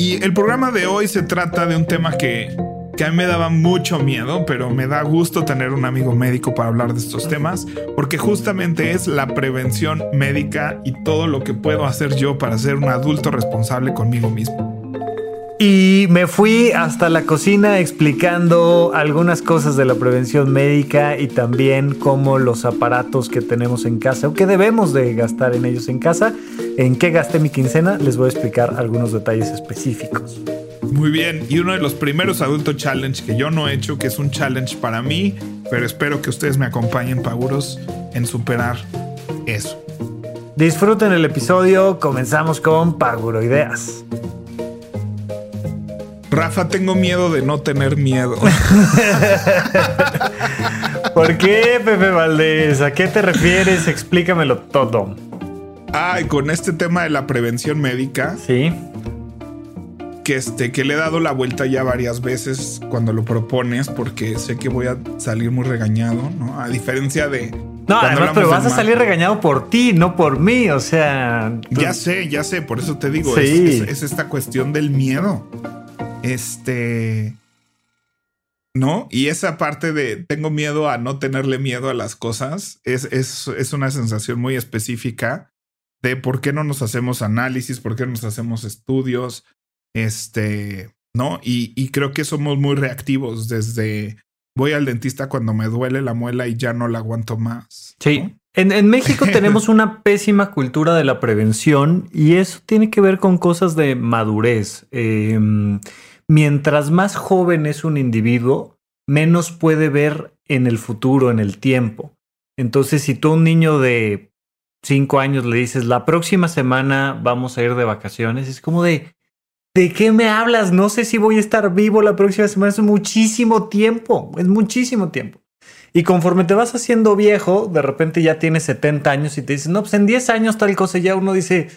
Y el programa de hoy se trata de un tema que, que a mí me daba mucho miedo, pero me da gusto tener un amigo médico para hablar de estos temas, porque justamente es la prevención médica y todo lo que puedo hacer yo para ser un adulto responsable conmigo mismo. Y me fui hasta la cocina explicando algunas cosas de la prevención médica y también cómo los aparatos que tenemos en casa o que debemos de gastar en ellos en casa, en qué gasté mi quincena, les voy a explicar algunos detalles específicos. Muy bien, y uno de los primeros adulto challenge que yo no he hecho, que es un challenge para mí, pero espero que ustedes me acompañen, Paguros, en superar eso. Disfruten el episodio, comenzamos con Paguroideas. Rafa, tengo miedo de no tener miedo. ¿Por qué, Pepe Valdés? ¿A qué te refieres? Explícamelo todo. Ay, con este tema de la prevención médica. Sí. Que, este, que le he dado la vuelta ya varias veces cuando lo propones, porque sé que voy a salir muy regañado, ¿no? A diferencia de. No, además, pero vas a salir regañado por ti, no por mí. O sea. Ya sé, ya sé, por eso te digo, es esta cuestión del miedo. Este. ¿No? Y esa parte de tengo miedo a no tenerle miedo a las cosas es, es, una sensación muy específica de por qué no nos hacemos análisis, por qué no nos hacemos estudios, este, ¿no? Y, y creo que somos muy reactivos desde voy al dentista cuando me duele la muela y ya no la aguanto más. Sí. En, en, México tenemos una pésima cultura de la prevención y eso tiene que ver con cosas de madurez. Eh, mientras más joven es un individuo, menos puede ver en el futuro, en el tiempo. Entonces, si tú a un niño de cinco años le dices, la próxima semana vamos a ir de vacaciones, es como de, ¿de qué me hablas? No sé si voy a estar vivo la próxima semana. Es muchísimo tiempo, es muchísimo tiempo. Y conforme te vas haciendo viejo, de repente ya tienes 70 años y te dices, no, pues en 10 años tal cosa, ya uno dice,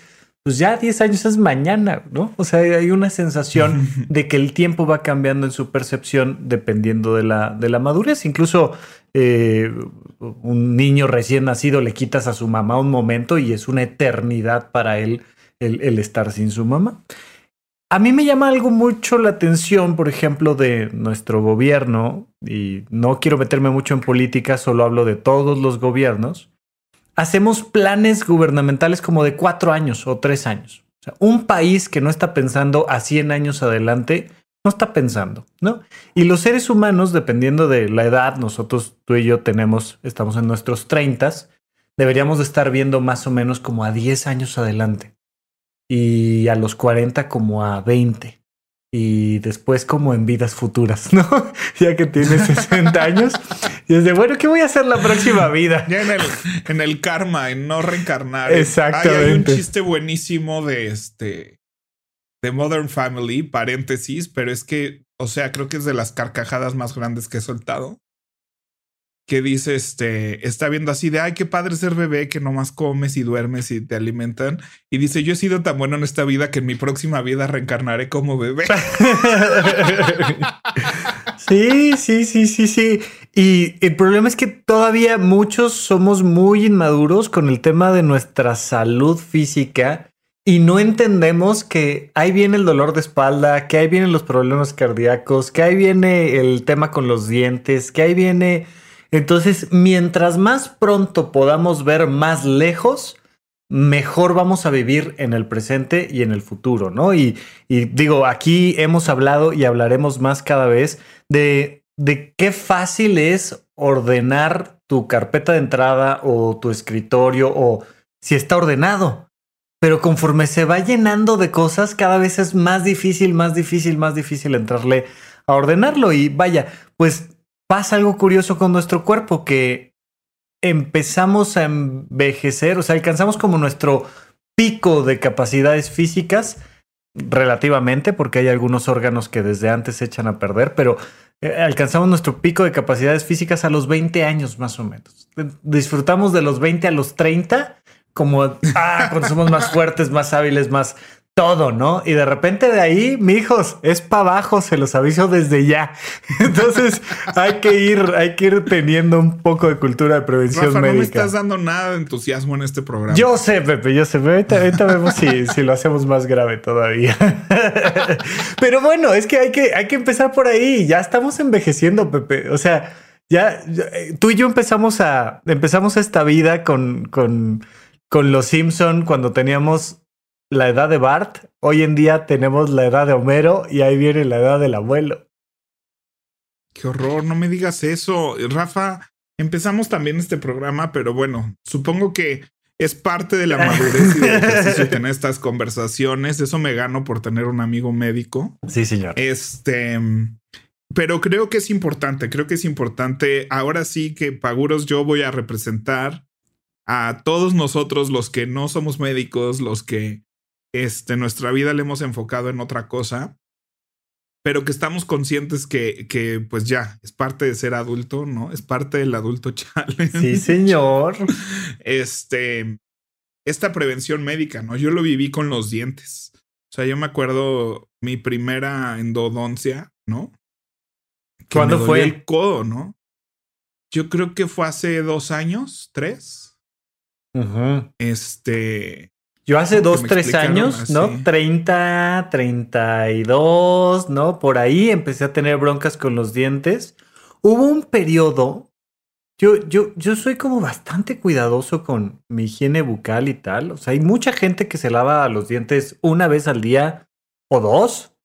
pues ya 10 años es mañana, ¿no? O sea, hay una sensación de que el tiempo va cambiando en su percepción dependiendo de la, de la madurez. Incluso eh, un niño recién nacido le quitas a su mamá un momento y es una eternidad para él el, estar sin su mamá. A mí me llama algo mucho la atención, por ejemplo, de nuestro gobierno, y no quiero meterme mucho en política, solo hablo de todos los gobiernos hacemos planes gubernamentales como de cuatro años o tres años. O sea, un país que no está pensando a 100 años adelante, no está pensando, ¿no? Y los seres humanos, dependiendo de la edad, nosotros, tú y yo tenemos, estamos en nuestros 30, deberíamos de estar viendo más o menos como a 10 años adelante. Y a los 40 como a 20 y después como en vidas futuras, ¿no? ya que tienes 60 años. Y es de, bueno, ¿qué voy a hacer la próxima vida? Ya en el, en el karma, en no reencarnar. Exactamente. hay un chiste buenísimo de este, de Modern Family, paréntesis, pero es que, o sea, creo que es de las carcajadas más grandes que he soltado que dice, este, está viendo así de, ay, qué padre ser bebé, que nomás comes y duermes y te alimentan. Y dice, yo he sido tan bueno en esta vida que en mi próxima vida reencarnaré como bebé. sí, sí, sí, sí, sí. Y el problema es que todavía muchos somos muy inmaduros con el tema de nuestra salud física y no entendemos que ahí viene el dolor de espalda, que ahí vienen los problemas cardíacos, que ahí viene el tema con los dientes, que ahí viene entonces, mientras más pronto podamos ver más lejos, mejor vamos a vivir en el presente y en el futuro, ¿no? Y, digo, aquí hemos hablado y hablaremos más cada vez de, de qué fácil es ordenar tu carpeta de entrada o tu escritorio o si está ordenado. Pero conforme se va llenando de cosas, cada vez es más difícil, más difícil, más difícil entrarle a ordenarlo. Y vaya, pues pasa algo curioso con nuestro cuerpo, que empezamos a envejecer, o sea, alcanzamos como nuestro pico de capacidades físicas relativamente, porque hay algunos órganos que desde antes se echan a perder, pero eh, alcanzamos nuestro pico de capacidades físicas a los 20 años más o menos. Disfrutamos de los 20 a los 30 como ah, cuando somos más fuertes, más hábiles, más todo, ¿no? Y de repente de ahí, mi hijos, es para abajo, se los aviso desde ya. Entonces hay que ir, hay que ir teniendo un poco de cultura de prevención Rafa, médica. No me estás dando nada de entusiasmo en este programa. Yo sé, Pepe, yo sé. Ahorita, vemos si, si, lo hacemos más grave todavía. Pero bueno, es que hay que, hay que empezar por ahí. Ya estamos envejeciendo, Pepe. O sea, ya, eh, tú y yo empezamos a, empezamos esta vida con, con, con los Simpson cuando teníamos la edad de Bart, hoy en día tenemos la edad de Homero y ahí viene la edad del abuelo. Qué horror, no me digas eso. Rafa, empezamos también este programa, pero bueno, supongo que es parte de la madurez y del ejercicio tener estas conversaciones. Eso me gano por tener un amigo médico. Sí, señor. Este, pero creo que es importante, creo que es importante. Ahora sí que Paguros yo voy a representar a todos nosotros los que no somos médicos, los que este, nuestra vida le hemos enfocado en otra cosa, pero que estamos conscientes que, que, pues ya, es parte de ser adulto, ¿no? Es parte del adulto challenge. Sí, señor. Este, esta prevención médica, ¿no? Yo lo viví con los dientes. O sea, yo me acuerdo mi primera endodoncia, ¿no? ¿Cuándo fue? El codo, ¿no? Yo creo que fue hace dos años, tres. Este, yo hace dos, tres años, ¿no? 30, 32, ¿no? Por ahí empecé a tener broncas con los dientes. Hubo un periodo, yo, yo, yo soy como bastante cuidadoso con mi higiene bucal y tal. O sea, hay mucha gente que se lava los dientes una vez al día o dos.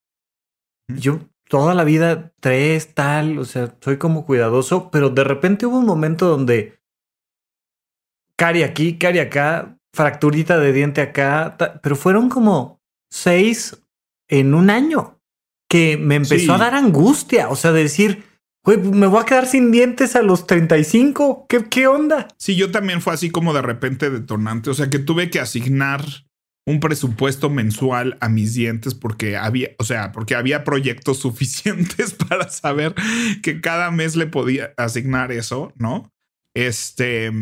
Yo toda la vida tres, tal, o sea, soy como cuidadoso, pero de repente hubo un momento donde cari aquí, cari acá, fracturita de diente acá, pero fueron como seis en un año que me empezó a dar angustia, o sea, de decir, güey, me voy a quedar sin dientes a los 35, ¿Qué, ¿qué onda? Sí, yo también fue así como de repente detonante, o sea, que tuve que asignar un presupuesto mensual a mis dientes porque había, o sea, porque había proyectos suficientes para saber que cada mes le podía asignar eso, ¿no? Este,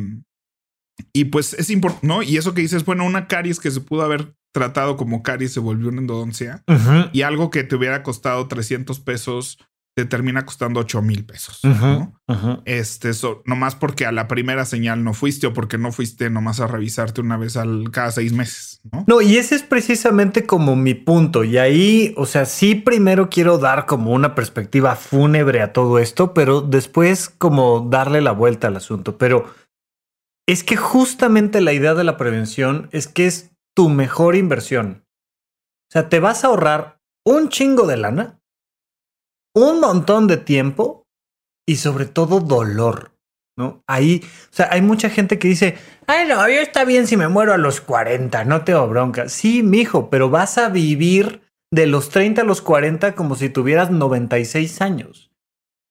y pues es importante, ¿no? Y eso que dices, bueno, una caries que se pudo haber tratado como caries se volvió una endodoncia y algo que te hubiera costado 300 pesos te termina costando 8 mil pesos. ¿no? Este, eso, nomás porque a la primera señal no fuiste o porque no fuiste nomás a revisarte una vez al cada seis meses. No, no y ese es precisamente como mi punto. Y ahí, o sea, sí, primero quiero dar como una perspectiva fúnebre a todo esto, pero después como darle la vuelta al asunto. Pero es que justamente la idea de la prevención es que es tu mejor inversión. O sea, te vas a ahorrar un chingo de lana, un montón de tiempo y sobre todo dolor. ¿No? Ahí, o sea, hay mucha gente que dice, ay, no, yo está bien si me muero a los 40, no tengo bronca. Sí, mijo, pero vas a vivir de los 30 a los 40 como si tuvieras 96 años.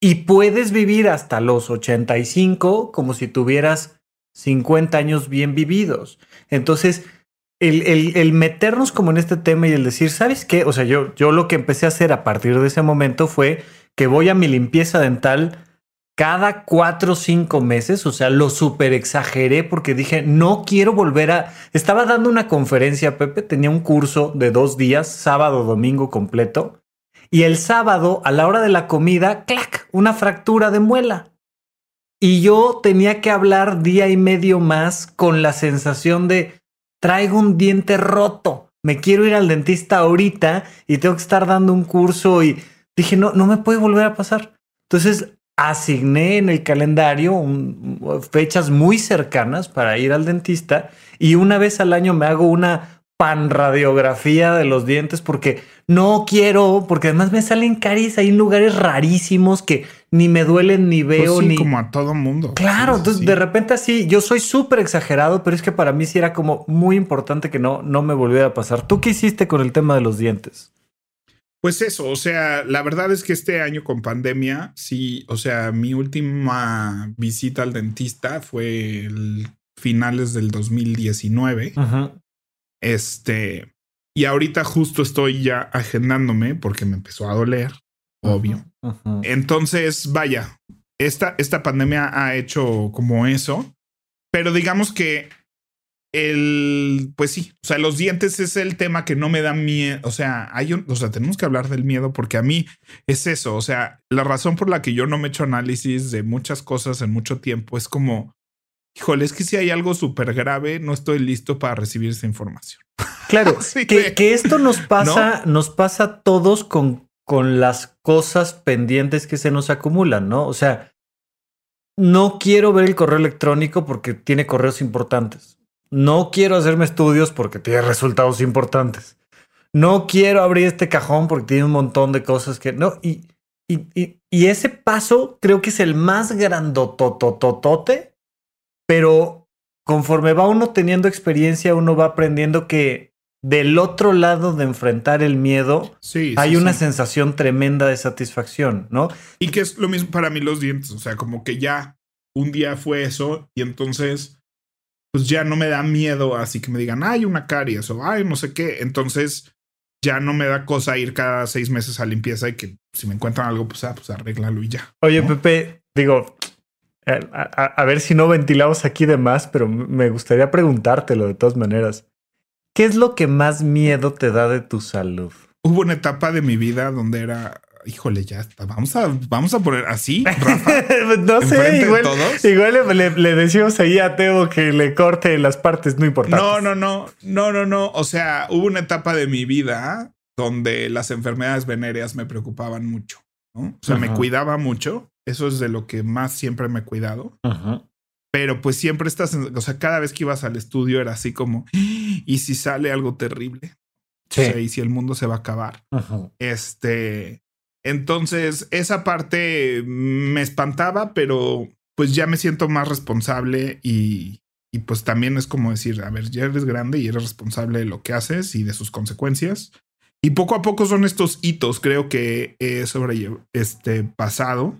Y puedes vivir hasta los 85 como si tuvieras 50 años bien vividos. Entonces, el, meternos como en este tema y el decir, ¿sabes qué? O sea, yo, yo lo que empecé a hacer a partir de ese momento fue que voy a mi limpieza dental cada cuatro o cinco meses, o sea, lo super exageré porque dije, no quiero volver a... Estaba dando una conferencia, Pepe, tenía un curso de dos días, sábado, domingo completo, y el sábado, a la hora de la comida, clac, una fractura de muela. Y yo tenía que hablar día y medio más con la sensación de traigo un diente roto. Me quiero ir al dentista ahorita y tengo que estar dando un curso y dije, no, no me puede volver a pasar. Entonces asigné en el calendario fechas muy cercanas para ir al dentista y una vez al año me hago una panradiografía de los dientes porque no quiero, porque además me salen caries ahí en lugares rarísimos que ni me duelen ni pues veo ni como a todo mundo. Claro, entonces de repente así, yo soy súper exagerado, pero es que para mí sí era como muy importante que no, no me volviera a pasar. ¿Tú qué hiciste con el tema de los dientes? Pues eso, o sea, la verdad es que este año con pandemia, sí, o sea, mi última visita al dentista fue el finales del 2019. Este, Y ahorita justo estoy ya agendándome porque me empezó a doler, obvio. Entonces, vaya, esta, esta pandemia ha hecho como eso, pero digamos que el, pues sí, o sea, los dientes es el tema que no me da miedo, o sea, hay un, o sea, tenemos que hablar del miedo porque a mí es eso, o sea, la razón por la que yo no me echo análisis de muchas cosas en mucho tiempo es como, híjole, es que si hay algo súper grave, no estoy listo para recibir esa información. Claro, que, esto nos pasa, nos pasa a todos con, con las cosas pendientes que se nos acumulan, ¿no? O sea, no quiero ver el correo electrónico porque tiene correos importantes. No quiero hacerme estudios porque tiene resultados importantes. No quiero abrir este cajón porque tiene un montón de cosas que no. Y, y, y, ese paso creo que es el más grandotototote, pero conforme va uno teniendo experiencia, uno va aprendiendo que del otro lado de enfrentar el miedo, hay una sensación tremenda de satisfacción, ¿no? Y que es lo mismo para mí los dientes, o sea, como que ya un día fue eso y entonces, pues ya no me da miedo, así que me digan, hay una caries o ay, no sé qué, entonces ya no me da cosa ir cada seis meses a limpieza y que si me encuentran algo, pues, ah, pues arréglalo y ya. Oye, Pepe, digo, a ver si no ventilamos aquí de más, pero me gustaría preguntártelo de todas maneras. ¿Qué es lo que más miedo te da de tu salud? Hubo una etapa de mi vida donde era, híjole, ya está. Vamos a, vamos a poner así, Rafa. no sé, igual, igual le, decimos ahí a Teo que le corte las partes no importantes. No, no, no, no, no, no. O sea, hubo una etapa de mi vida donde las enfermedades venéreas me preocupaban mucho. ¿no? O sea, me cuidaba mucho. Eso es de lo que más siempre me he cuidado. Ajá pero pues siempre estás, o sea, cada vez que ibas al estudio era así como, ¿y si sale algo terrible? Sí. O sea, y si el mundo se va a acabar. Este, entonces esa parte me espantaba, pero pues ya me siento más responsable y, y pues también es como decir, a ver, ya eres grande y eres responsable de lo que haces y de sus consecuencias. Y poco a poco son estos hitos, creo que he sobre este pasado.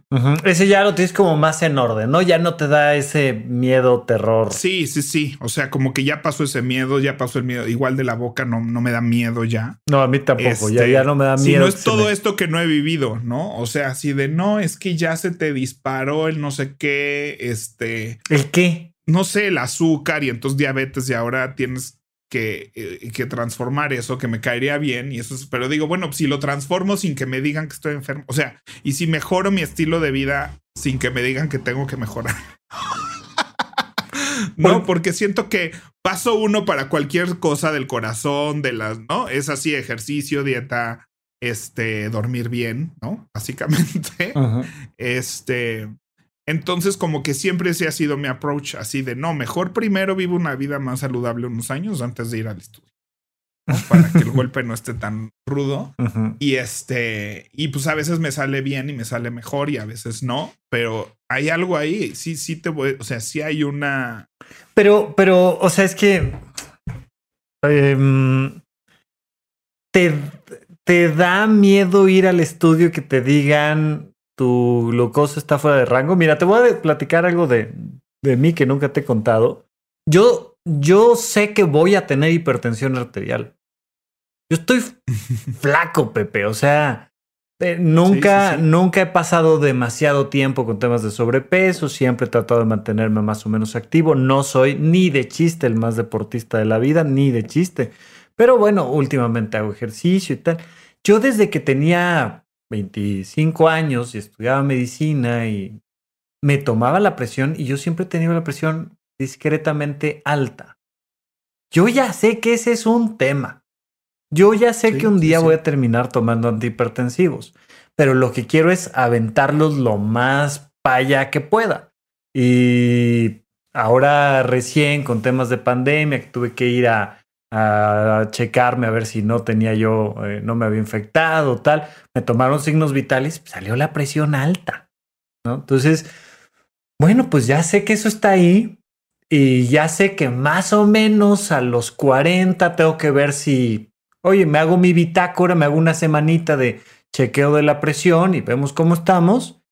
Ese ya lo tienes como más en orden, ¿no? Ya no te da ese miedo, terror. Sí, sí, sí. O sea, como que ya pasó ese miedo, ya pasó el miedo. Igual de la boca no, no me da miedo ya. No, a mí tampoco. ya, ya no me da miedo. Si no es todo esto que no he vivido, ¿no? O sea, así de no, es que ya se te disparó el no sé qué, este. ¿El qué? No sé, el azúcar y entonces diabetes y ahora tienes eh, que, transformar eso, que me caería bien. Y eso pero digo, bueno, si lo transformo sin que me digan que estoy enfermo, o sea, y si mejoro mi estilo de vida sin que me digan que tengo que mejorar. no, porque siento que paso uno para cualquier cosa del corazón, de las, ¿no? Es así, ejercicio, dieta, este, dormir bien, ¿no? Básicamente. Este, entonces, como que siempre ese ha sido mi approach, así de no, mejor primero vivo una vida más saludable unos años antes de ir al estudio. Para que el golpe no esté tan rudo. Y este, y pues a veces me sale bien y me sale mejor y a veces no, pero hay algo ahí. Sí, sí te voy, o sea, sí hay una. Pero, pero, o sea, es que em, te, te da miedo ir al estudio que te digan tu glucosa está fuera de rango. Mira, te voy a platicar algo de, de mí que nunca te he contado. Yo, yo sé que voy a tener hipertensión arterial. Yo estoy flaco, Pepe. O sea, eh, nunca, nunca he pasado demasiado tiempo con temas de sobrepeso. Siempre he tratado de mantenerme más o menos activo. No soy ni de chiste el más deportista de la vida, ni de chiste. Pero bueno, últimamente hago ejercicio y tal. Yo desde que tenía 25 años y estudiaba medicina y me tomaba la presión y yo siempre he tenido la presión discretamente alta. Yo ya sé que ese es un tema. Yo ya sé que un día voy a terminar tomando antihipertensivos, pero lo que quiero es aventarlos lo más para que pueda. Y ahora recién con temas de pandemia que tuve que ir a a checarme a ver si no tenía yo, eh, no me había infectado, tal. Me tomaron signos vitales, salió la presión alta, ¿no? Entonces, bueno, pues ya sé que eso está ahí y ya sé que más o menos a los 40 tengo que ver si, oye, me hago mi bitácora, me hago una semanita de chequeo de la presión y vemos cómo estamos.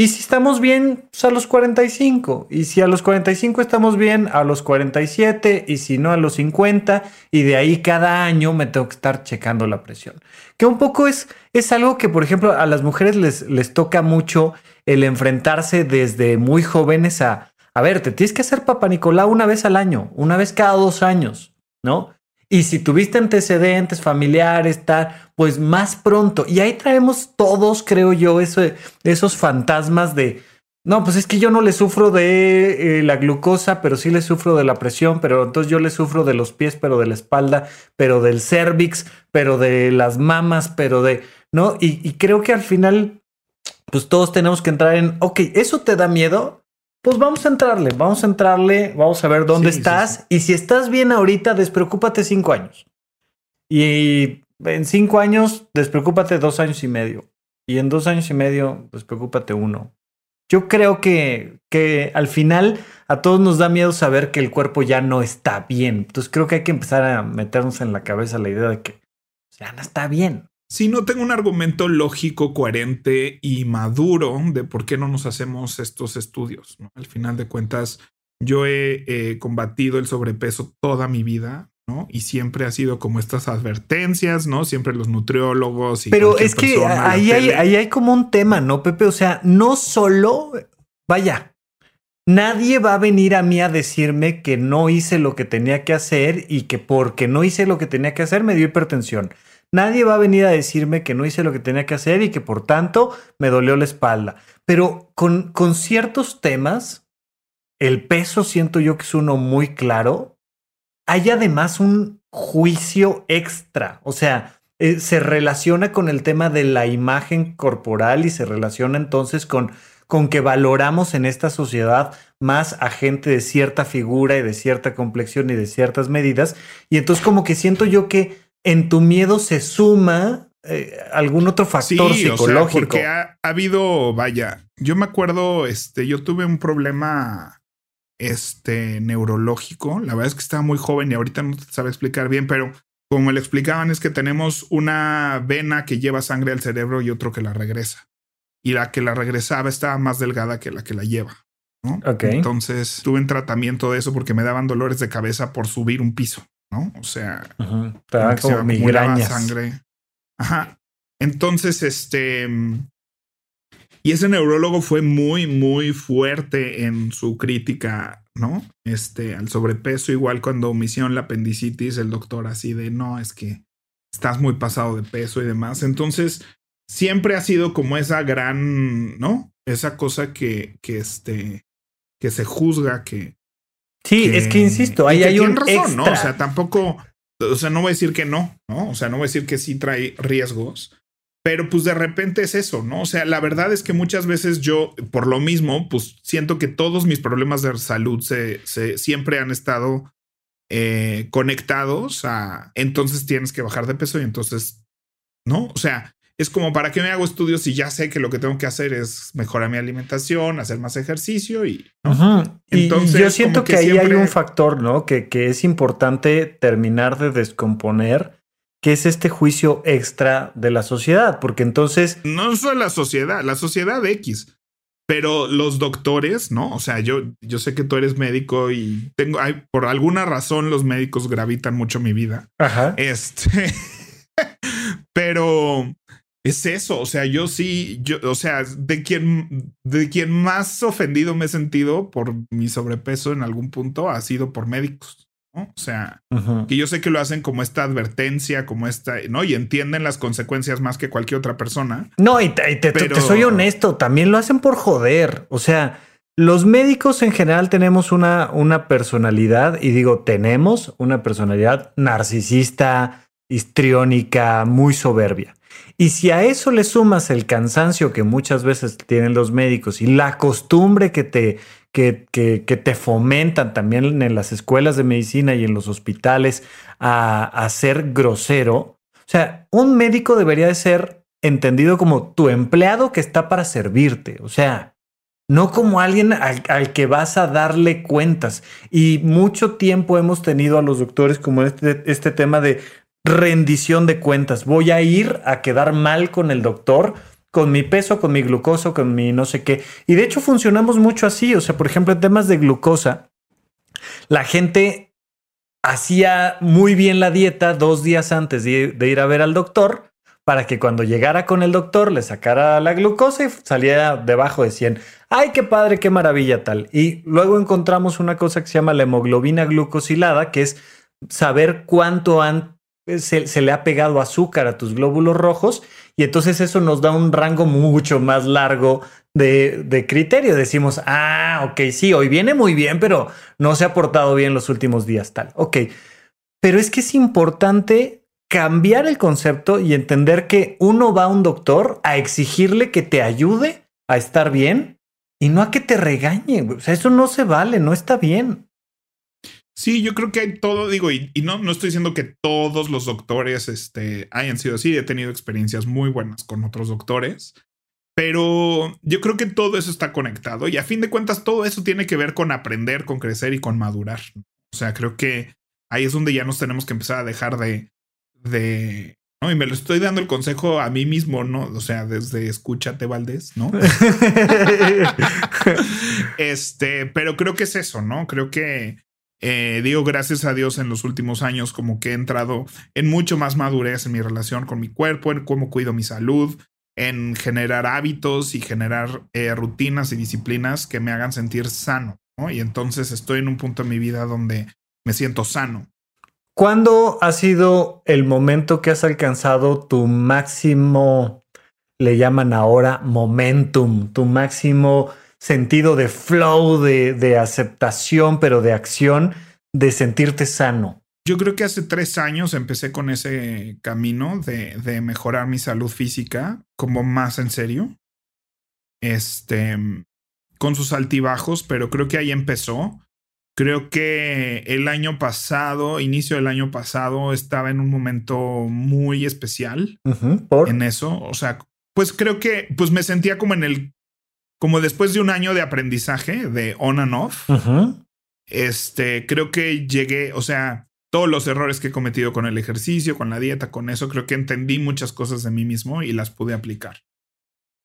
Y si estamos bien, pues a los 45. Y si a los 45 estamos bien, a los 47. Y si no, a los 50. Y de ahí cada año me tengo que estar checando la presión. Que un poco es, es algo que, por ejemplo, a las mujeres les, les toca mucho el enfrentarse desde muy jóvenes a, a ver, te tienes que hacer papá Nicolau una vez al año, una vez cada dos años, ¿no? Y si tuviste antecedentes familiares, tal, pues más pronto. Y ahí traemos todos, creo yo, eso, esos fantasmas de, no, pues es que yo no le sufro de eh, la glucosa, pero sí le sufro de la presión, pero entonces yo le sufro de los pies, pero de la espalda, pero del cervix, pero de las mamas, pero de, ¿no? Y, y creo que al final, pues todos tenemos que entrar en, ok, ¿eso te da miedo? Pues vamos a entrarle, vamos a entrarle, vamos a ver dónde estás. Y si estás bien ahorita, despreocúpate cinco años. Y en cinco años, despreocúpate dos años y medio. Y en dos años y medio, despreocúpate uno. Yo creo que, que al final a todos nos da miedo saber que el cuerpo ya no está bien. Entonces creo que hay que empezar a meternos en la cabeza la idea de que ya no está bien. Si no tengo un argumento lógico, coherente y maduro de por qué no nos hacemos estos estudios. Al final de cuentas, yo he combatido el sobrepeso toda mi vida, ¿no? Y siempre ha sido como estas advertencias, ¿no? Siempre los nutriólogos y... Pero es que ahí hay, ahí hay como un tema, ¿no, Pepe? O sea, no solo, vaya, Nadie va a venir a mí a decirme que no hice lo que tenía que hacer y que porque no hice lo que tenía que hacer me dio hipertensión. Nadie va a venir a decirme que no hice lo que tenía que hacer y que por tanto me dolió la espalda. Pero con, con ciertos temas, el peso siento yo que es uno muy claro. Hay además un juicio extra. O sea, eh, se relaciona con el tema de la imagen corporal y se relaciona entonces con, con que valoramos en esta sociedad más a gente de cierta figura y de cierta complexión y de ciertas medidas. Y entonces como que siento yo que en tu miedo se suma eh, algún otro factor psicológico. porque ha, habido, vaya, yo me acuerdo, este, yo tuve un problema este neurológico. La verdad es que estaba muy joven y ahorita no te sabe explicar bien, pero como lo explicaban es que tenemos una vena que lleva sangre al cerebro y otro que la regresa. Y la que la regresaba estaba más delgada que la que la lleva. ¿no? Entonces tuve un tratamiento de eso porque me daban dolores de cabeza por subir un piso. ¿No? O sea, como sangre. Ajá. Entonces, este. Y ese neurólogo fue muy, muy fuerte en su crítica, ¿no? Este, al sobrepeso, igual cuando me hicieron la apendicitis, el doctor así de, no, es que estás muy pasado de peso y demás. Entonces, siempre ha sido como esa gran, ¿no? Esa cosa que, que este, que se juzga, que, Sí, es que insisto, ahí hay un razón, ¿no? O sea, tampoco, o sea, no voy a decir que no, ¿no? O sea, no voy a decir que sí trae riesgos, pero pues de repente es eso, ¿no? O sea, la verdad es que muchas veces yo, por lo mismo, pues siento que todos mis problemas de salud se, se siempre han estado eh, conectados a, entonces tienes que bajar de peso y entonces, ¿no? O sea, es como para qué me hago estudios si ya sé que lo que tengo que hacer es mejorar mi alimentación, hacer más ejercicio y. Entonces, yo siento que, ahí hay un factor, ¿no? Que, que es importante terminar de descomponer, que es este juicio extra de la sociedad, porque entonces. No solo la sociedad, la sociedad X. Pero los doctores, ¿no? O sea, yo, yo sé que tú eres médico y tengo, hay, por alguna razón los médicos gravitan mucho mi vida. Ajá. Este, pero es eso, o sea, yo sí, yo, o sea, de quien, de quien más ofendido me he sentido por mi sobrepeso en algún punto ha sido por médicos, ¿no? O sea, que yo sé que lo hacen como esta advertencia, como esta, ¿no? Y entienden las consecuencias más que cualquier otra persona. No, y te, te soy honesto, también lo hacen por joder, o sea, los médicos en general tenemos una, una personalidad, y digo, tenemos una personalidad narcisista, histriónica, muy soberbia. Y si a eso le sumas el cansancio que muchas veces tienen los médicos y la costumbre que te, que, que, te fomentan también en las escuelas de medicina y en los hospitales a, a ser grosero, o sea, un médico debería de ser entendido como tu empleado que está para servirte, o sea, no como alguien al, al, que vas a darle cuentas. Y mucho tiempo hemos tenido a los doctores como este, este tema de rendición de cuentas. Voy a ir a quedar mal con el doctor con mi peso, con mi glucosa, con mi no sé qué. Y de hecho funcionamos mucho así. O sea, por ejemplo, en temas de glucosa, la gente hacía muy bien la dieta dos días antes de, ir a ver al doctor para que cuando llegara con el doctor le sacara la glucosa y saliera debajo de 100. ¡Ay, qué padre, qué maravilla tal! Y luego encontramos una cosa que se llama la hemoglobina glucosilada, que es saber cuánto se, le ha pegado azúcar a tus glóbulos rojos y entonces eso nos da un rango mucho más largo de, de, criterio. Decimos, ah, ok, sí, hoy viene muy bien, pero no se ha portado bien los últimos días, tal. Ok, pero es que es importante cambiar el concepto y entender que uno va a un doctor a exigirle que te ayude a estar bien y no a que te regañe. O sea, eso no se vale, no está bien. Sí, yo creo que hay todo, digo, y, no, no estoy diciendo que todos los doctores este, hayan sido así, he tenido experiencias muy buenas con otros doctores, pero yo creo que todo eso está conectado y a fin de cuentas todo eso tiene que ver con aprender, con crecer y con madurar. O sea, creo que ahí es donde ya nos tenemos que empezar a dejar de, de, no, y me lo estoy dando el consejo a mí mismo, ¿no? O sea, desde escúchate, Valdés, ¿no? este, pero creo que es eso, ¿no? Creo que eh, digo, gracias a Dios en los últimos años como que he entrado en mucho más madurez en mi relación con mi cuerpo, en cómo cuido mi salud, en generar hábitos y generar eh, rutinas y disciplinas que me hagan sentir sano. ¿no? Y entonces estoy en un punto en mi vida donde me siento sano. ¿Cuándo ha sido el momento que has alcanzado tu máximo, le llaman ahora momentum, tu máximo sentido de flow, de, aceptación, pero de acción, de sentirte sano? Yo creo que hace tres años empecé con ese camino de, mejorar mi salud física como más en serio. Este, con sus altibajos, pero creo que ahí empezó. Creo que el año pasado, inicio del año pasado, estaba en un momento muy especial en eso. O sea, pues creo que pues me sentía como en el como después de un año de aprendizaje de on and off, este, creo que llegué, o sea, todos los errores que he cometido con el ejercicio, con la dieta, con eso, creo que entendí muchas cosas de mí mismo y las pude aplicar.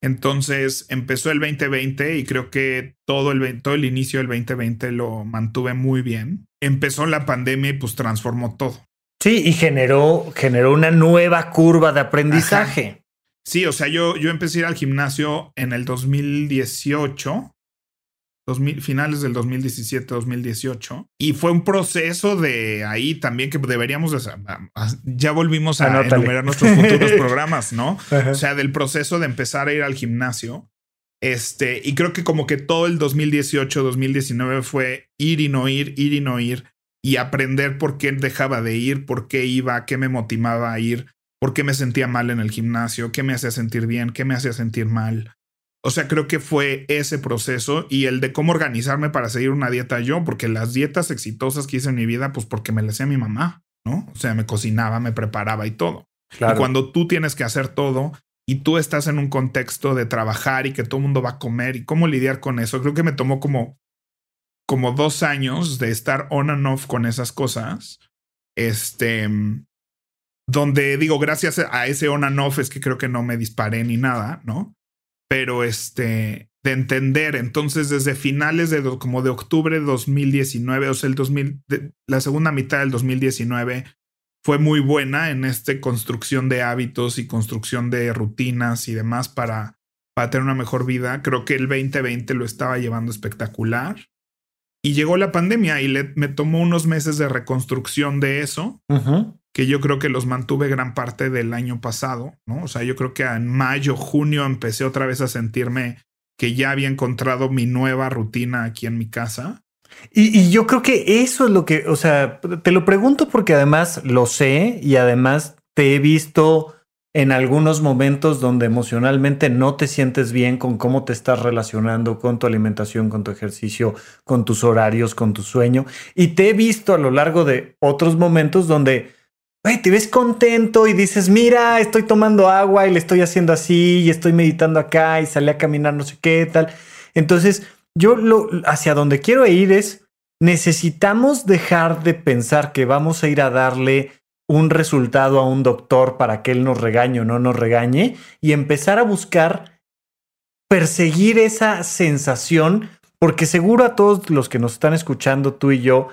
Entonces empezó el 2020 y creo que todo el, todo el inicio del 2020 lo mantuve muy bien. Empezó la pandemia y pues transformó todo. Sí, y generó, generó una nueva curva de aprendizaje. Sí, o sea, yo, yo empecé a ir al gimnasio en el 2018, finales del 2017, 2018, y fue un proceso de ahí también que deberíamos, ya volvimos a enumerar nuestros futuros programas, ¿no? O sea, del proceso de empezar a ir al gimnasio. Este, y creo que como que todo el 2018, 2019 fue ir y no ir, ir y no ir, y aprender por qué dejaba de ir, por qué iba, qué me motivaba a ir por qué me sentía mal en el gimnasio, qué me hacía sentir bien, qué me hacía sentir mal. O sea, creo que fue ese proceso y el de cómo organizarme para seguir una dieta yo, porque las dietas exitosas que hice en mi vida, pues porque me las hacía mi mamá, ¿no? O sea, me cocinaba, me preparaba y todo. Y cuando tú tienes que hacer todo y tú estás en un contexto de trabajar y que todo el mundo va a comer y cómo lidiar con eso, creo que me tomó como, como dos años de estar on and off con esas cosas. Este, donde digo, gracias a ese on and off es que creo que no me disparé ni nada, ¿no? Pero este, de entender, entonces desde finales de como de octubre de 2019, o sea, el 2000, la segunda mitad del 2019 fue muy buena en esta construcción de hábitos y construcción de rutinas y demás para, para tener una mejor vida. Creo que el 2020 lo estaba llevando espectacular. Y llegó la pandemia y me tomó unos meses de reconstrucción de eso que yo creo que los mantuve gran parte del año pasado, ¿no? O sea, yo creo que en mayo, junio empecé otra vez a sentirme que ya había encontrado mi nueva rutina aquí en mi casa. Y, yo creo que eso es lo que, o sea, te lo pregunto porque además lo sé y además te he visto en algunos momentos donde emocionalmente no te sientes bien con cómo te estás relacionando con tu alimentación, con tu ejercicio, con tus horarios, con tu sueño. Y te he visto a lo largo de otros momentos donde te ves contento y dices, mira, estoy tomando agua y le estoy haciendo así y estoy meditando acá y salí a caminar no sé qué tal. Entonces, yo lo, hacia donde quiero ir es, necesitamos dejar de pensar que vamos a ir a darle un resultado a un doctor para que él nos regañe o no nos regañe y empezar a buscar perseguir esa sensación, porque seguro a todos los que nos están escuchando, tú y yo,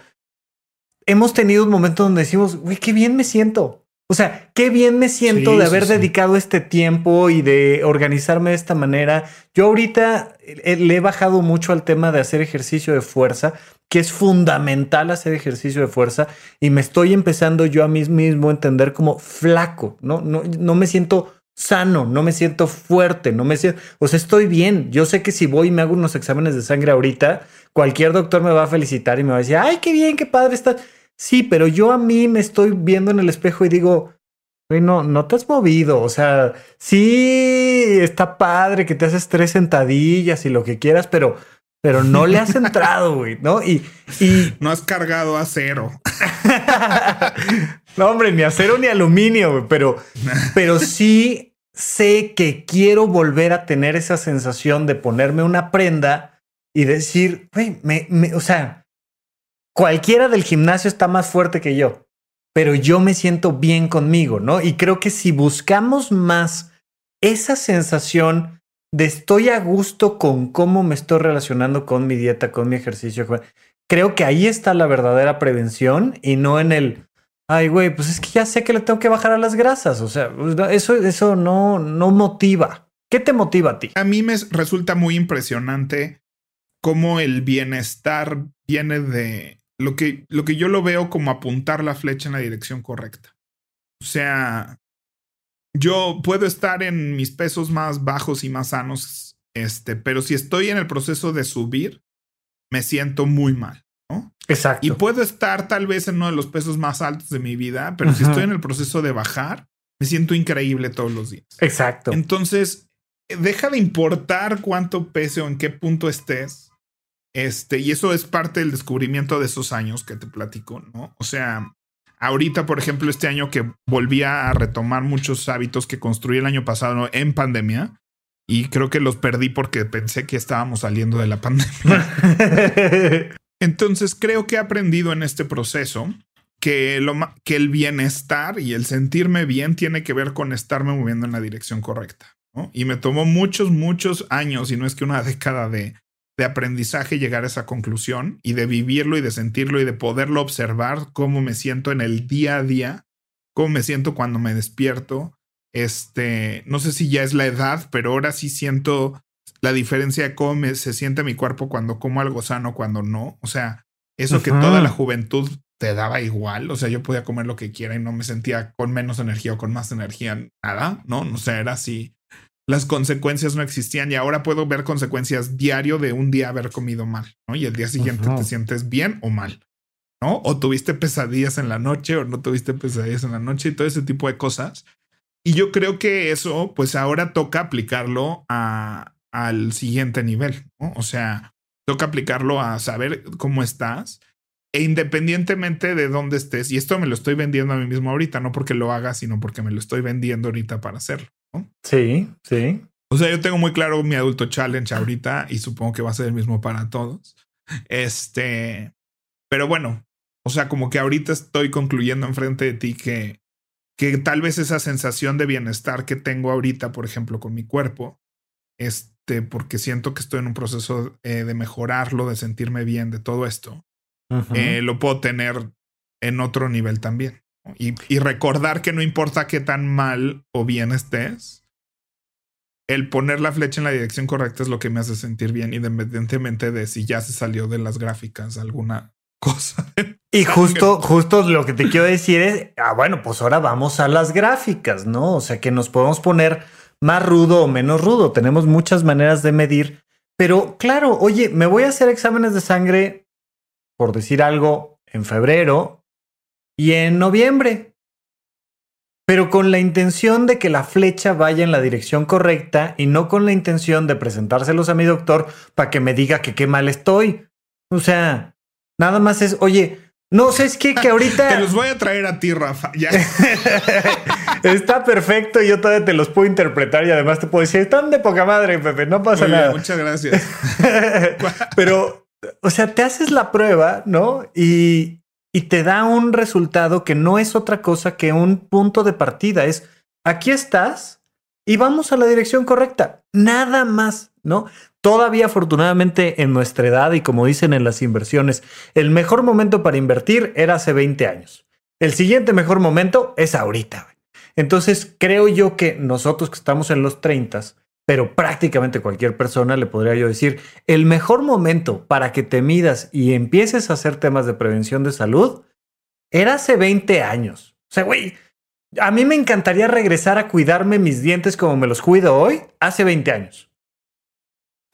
hemos tenido un momento donde decimos, güey, qué bien me siento. O sea, qué bien me siento de haber dedicado este tiempo y de organizarme de esta manera. Yo ahorita eh, le he bajado mucho al tema de hacer ejercicio de fuerza, que es fundamental hacer ejercicio de fuerza y me estoy empezando yo a mí mismo a entender como flaco, ¿no? No, no me siento sano, no me siento fuerte, no me siento, o sea, estoy bien. Yo sé que si voy y me hago unos exámenes de sangre ahorita, cualquier doctor me va a felicitar y me va a decir, ay, qué bien, qué padre estás Sí, pero yo a mí me estoy viendo en el espejo y digo, güey, no, no te has movido. O sea, sí, está padre que te haces tres sentadillas y lo que quieras, pero, pero no le has entrado, güey, ¿no? Y, y no has cargado acero. no, hombre, ni acero ni aluminio, güey, pero, pero sí sé que quiero volver a tener esa sensación de ponerme una prenda y decir, güey, me, me, o sea, cualquiera del gimnasio está más fuerte que yo, pero yo me siento bien conmigo, ¿no? Y creo que si buscamos más esa sensación de estoy a gusto con cómo me estoy relacionando con mi dieta, con mi ejercicio, creo que ahí está la verdadera prevención y no en el, ay, güey, pues es que ya sé que le tengo que bajar a las grasas. O sea, eso, eso no, no motiva. ¿Qué te motiva a ti? A mí me resulta muy impresionante cómo el bienestar viene de lo que, lo que yo lo veo como apuntar la flecha en la dirección correcta. O sea, yo puedo estar en mis pesos más bajos y más sanos, este, pero si estoy en el proceso de subir, me siento muy mal, ¿no? Exacto. Y puedo estar tal vez en uno de los pesos más altos de mi vida, pero si estoy en el proceso de bajar, me siento increíble todos los días. Exacto. Entonces, deja de importar cuánto pese o en qué punto estés este, y eso es parte del descubrimiento de esos años que te platico, ¿no? O sea, ahorita, por ejemplo, este año que volví a retomar muchos hábitos que construí el año pasado en pandemia, y creo que los perdí porque pensé que estábamos saliendo de la pandemia. Entonces, creo que he aprendido en este proceso que, lo, que el bienestar y el sentirme bien tiene que ver con estarme moviendo en la dirección correcta. ¿no? Y me tomó muchos, muchos años, y no es que una década de de aprendizaje llegar a esa conclusión y de vivirlo y de sentirlo y de poderlo observar cómo me siento en el día a día, cómo me siento cuando me despierto. Este, no sé si ya es la edad, pero ahora sí siento la diferencia de cómo se siente mi cuerpo cuando como algo sano, cuando no. O sea, eso que toda la juventud te daba igual. O sea, yo podía comer lo que quiera y no me sentía con menos energía o con más energía, nada, ¿no? No sé, era así las consecuencias no existían y ahora puedo ver consecuencias diario de un día haber comido mal, ¿no? Y el día siguiente te sientes bien o mal, ¿no? O tuviste pesadillas en la noche o no tuviste pesadillas en la noche y todo ese tipo de cosas. Y yo creo que eso, pues ahora toca aplicarlo a, al siguiente nivel, ¿no? O sea, toca aplicarlo a saber cómo estás e independientemente de dónde estés, y esto me lo estoy vendiendo a mí mismo ahorita, no porque lo haga, sino porque me lo estoy vendiendo ahorita para hacerlo. Sí, sí. O sea, yo tengo muy claro mi adulto challenge ahorita y supongo que va a ser el mismo para todos. Este, pero bueno, o sea, como que ahorita estoy concluyendo enfrente de ti que, que tal vez esa sensación de bienestar que tengo ahorita, por ejemplo, con mi cuerpo, este, porque siento que estoy en un proceso eh, de mejorarlo, de sentirme bien, de todo esto, eh, lo puedo tener en otro nivel también. Y, recordar que no importa qué tan mal o bien estés, el poner la flecha en la dirección correcta es lo que me hace sentir bien, independientemente de si ya se salió de las gráficas alguna cosa. Y justo, justo lo que te quiero decir es, ah, bueno, pues ahora vamos a las gráficas, ¿no? O sea, que nos podemos poner más rudo o menos rudo. Tenemos muchas maneras de medir, pero claro, oye, me voy a hacer exámenes de sangre, por decir algo, en febrero y en noviembre. Pero con la intención de que la flecha vaya en la dirección correcta y no con la intención de presentárselos a mi doctor para que me diga que qué mal estoy. O sea, nada más es, oye, no sé, es que, que ahorita. te los voy a traer a ti, Rafa. Ya. Está perfecto. Yo todavía te los puedo interpretar y además te puedo decir, están de poca madre, Pepe. No pasa nada. Muchas gracias. Pero, o sea, te haces la prueba, ¿no? Y, y te da un resultado que no es otra cosa que un punto de partida. Es, aquí estás y vamos a la dirección correcta. Nada más, ¿no? Todavía afortunadamente en nuestra edad y como dicen en las inversiones, el mejor momento para invertir era hace 20 años. El siguiente mejor momento es ahorita. Entonces creo yo que nosotros que estamos en los 30, pero prácticamente cualquier persona le podría yo decir, el mejor momento para que te midas y empieces a hacer temas de prevención de salud era hace 20 años. O sea, güey, a mí me encantaría regresar a cuidarme mis dientes como me los cuido hoy, hace 20 años.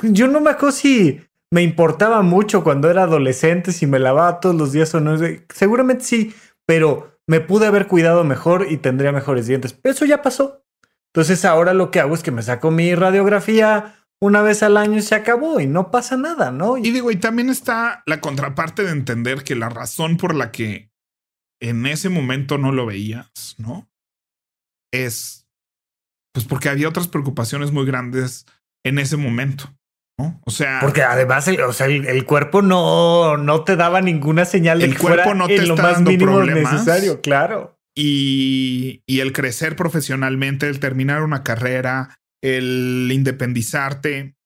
Yo no me acuerdo si me importaba mucho cuando era adolescente, si me lavaba todos los días o no. Seguramente sí, pero me pude haber cuidado mejor y tendría mejores dientes. Eso ya pasó. Entonces ahora lo que hago es que me saco mi radiografía una vez al año y se acabó y no pasa nada, ¿no? Y digo, y también está la contraparte de entender que la razón por la que en ese momento no lo veías, ¿no? Es pues porque había otras preocupaciones muy grandes en ese momento. ¿no? O sea, porque además el, o sea, el, cuerpo no, no te daba ninguna señal de el cuerpo no te está dando problemas, necesario, claro. Y, y el crecer profesionalmente, el terminar una carrera, el independizarte,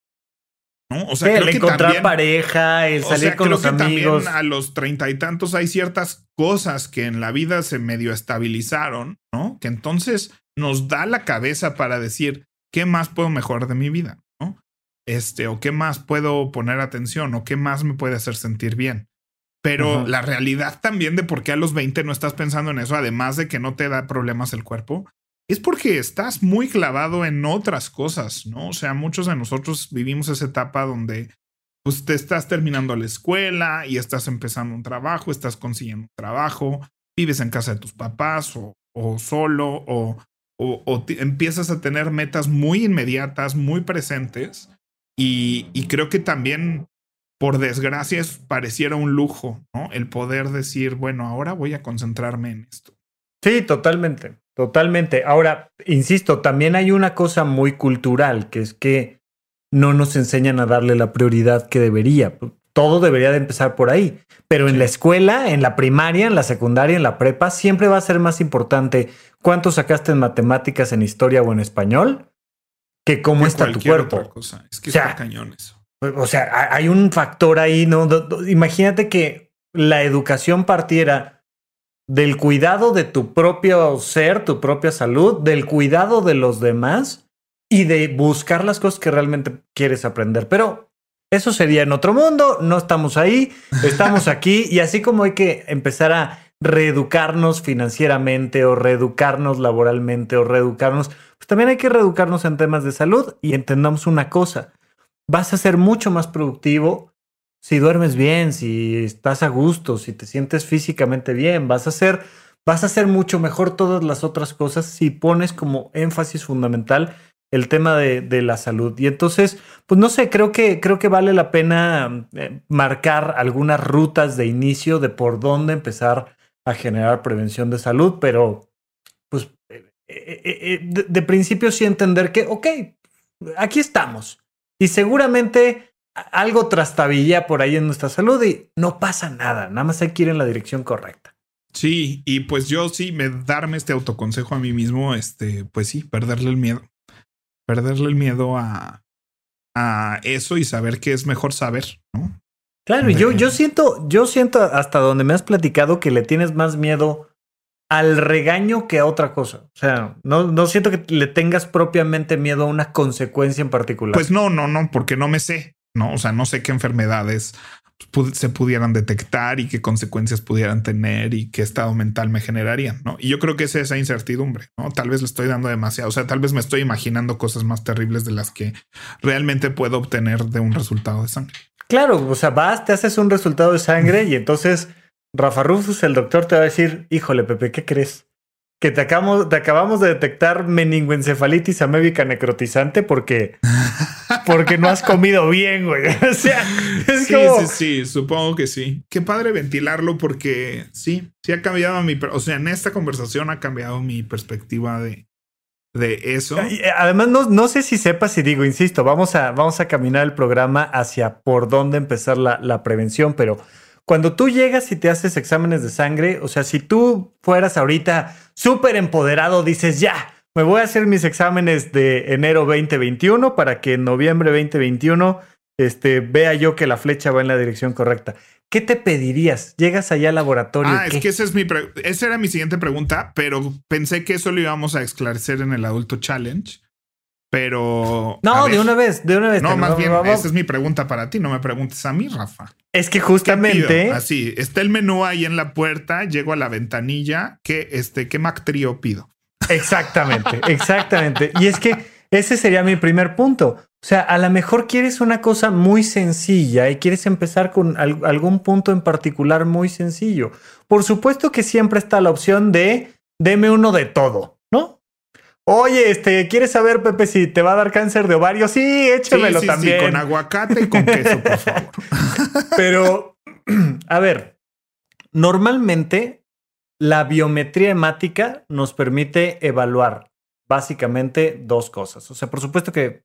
¿no? O sea, el encontrar pareja, el salir con los amigos. a los treinta y tantos hay ciertas cosas que en la vida se medio estabilizaron, ¿no? Que entonces nos da la cabeza para decir, ¿qué más puedo mejorar de mi vida? ¿no? Este, o qué más puedo poner atención, o qué más me puede hacer sentir bien. Pero la realidad también de por qué a los 20 no estás pensando en eso, además de que no te da problemas el cuerpo, es porque estás muy clavado en otras cosas, ¿no? O sea, muchos de nosotros vivimos esa etapa donde pues te estás terminando la escuela y estás empezando un trabajo, estás consiguiendo un trabajo, vives en casa de tus papás o, o solo o, o, empiezas a tener metas muy inmediatas, muy presentes y, y, creo que también, por desgracia, pareciera un lujo, ¿no? El poder decir, bueno, ahora voy a concentrarme en esto. Sí, totalmente. Totalmente. Ahora, insisto, también hay una cosa muy cultural, que es que no nos enseñan a darle la prioridad que debería. Todo debería de empezar por ahí. Pero en la escuela, en la primaria, en la secundaria, en la prepa, siempre va a ser más importante cuánto sacaste en matemáticas, en historia o en español que cómo está tu cuerpo. Es que o sea, cañón eso. O sea, hay un factor ahí, ¿no? Imagínate que la educación partiera del cuidado de tu propio ser, tu propia salud, del cuidado de los demás y de buscar las cosas que realmente quieres aprender. Pero eso sería en otro mundo, no estamos ahí, estamos aquí y así como hay que empezar a reeducarnos financieramente o reeducarnos laboralmente o reeducarnos, pues también hay que reeducarnos en temas de salud y entendamos una cosa, vas a ser mucho más productivo si duermes bien, si estás a gusto, si te sientes físicamente bien, vas a hacer, vas a hacer mucho mejor todas las otras cosas si pones como énfasis fundamental el tema de, de, la salud. Y entonces, pues no sé, creo que, creo que vale la pena eh, marcar algunas rutas de inicio de por dónde empezar a generar prevención de salud, pero pues eh, eh, de, de principio sí entender que, ok, aquí estamos. Y seguramente algo trastabilla por ahí en nuestra salud y no pasa nada, nada más hay que ir en la dirección correcta. Sí, y pues yo sí, me darme este autoconsejo a mí mismo, este, pues sí, perderle el miedo. Perderle el miedo a, a eso y saber que es mejor saber, ¿no? Claro, yo, yo siento, yo siento hasta donde me has platicado que le tienes más miedo al regaño que a otra cosa. O sea, no, no siento que le tengas propiamente miedo a una consecuencia en particular. Pues no, no, no, porque no me sé. ¿no? O sea, no sé qué enfermedades se pudieran detectar y qué consecuencias pudieran tener y qué estado mental me generarían, ¿no? Y yo creo que es esa incertidumbre, ¿no? Tal vez le estoy dando demasiado, o sea, tal vez me estoy imaginando cosas más terribles de las que realmente puedo obtener de un resultado de sangre. Claro, o sea, vas, te haces un resultado de sangre y entonces Rafa Rufus, el doctor, te va a decir, híjole, Pepe, ¿qué crees? que te acabamos, te acabamos de detectar meningoencefalitis amébica necrotizante porque, porque no has comido bien, güey. O sea, es sí, sí, sí, supongo que sí. Qué padre ventilarlo porque sí, sí ha cambiado mi... O sea, en esta conversación ha cambiado mi perspectiva de, de eso. Eh, además, no, no sé si sepas si digo, insisto, vamos a, vamos a caminar el programa hacia por dónde empezar la, la prevención, pero cuando tú llegas y te haces exámenes de sangre, o sea, si tú fueras ahorita súper empoderado, dices, ya, me voy a hacer mis exámenes de enero 2021 para que en noviembre 2021 este, vea yo que la flecha va en la dirección correcta. ¿Qué te pedirías? Llegas allá al laboratorio. Ah, es que esa es mi esa era mi siguiente pregunta, pero pensé que eso lo íbamos a esclarecer en el adulto challenge. Pero. No, de una vez, de una vez. No, más bien, esa es mi pregunta para ti. No me preguntes a mí, Rafa. Es que justamente. Así, está el menú ahí en la puerta, llego a la ventanilla. ¿Qué, este, qué Mac Trio pido? Exactamente, exactamente. Y es que ese sería mi primer punto. O sea, a lo mejor quieres una cosa muy sencilla y quieres empezar con algún punto en particular muy sencillo. Por supuesto que siempre está la opción de deme uno de todo. Oye, este, ¿quieres saber, Pepe, si te va a dar cáncer de ovario? Sí, échamelo también. Sí, con aguacate y con queso, por favor. Pero, a ver, normalmente la biometría hemática nos permite evaluar básicamente dos cosas. O sea, por supuesto que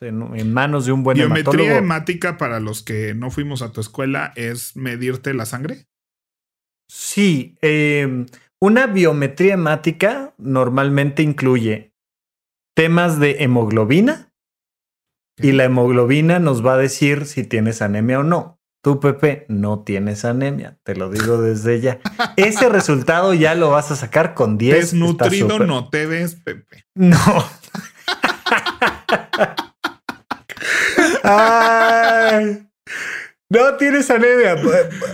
en, manos de un buen Biometría hemática para los que no fuimos a tu escuela es medirte la sangre. Sí, em, una biometría hemática normalmente incluye temas de hemoglobina y la hemoglobina nos va a decir si tienes anemia o no. Tú, Pepe, no tienes anemia, te lo digo desde ya. Ese resultado ya lo vas a sacar con 10. Desnutrido no te ves, Pepe. No. Ay, no tienes anemia.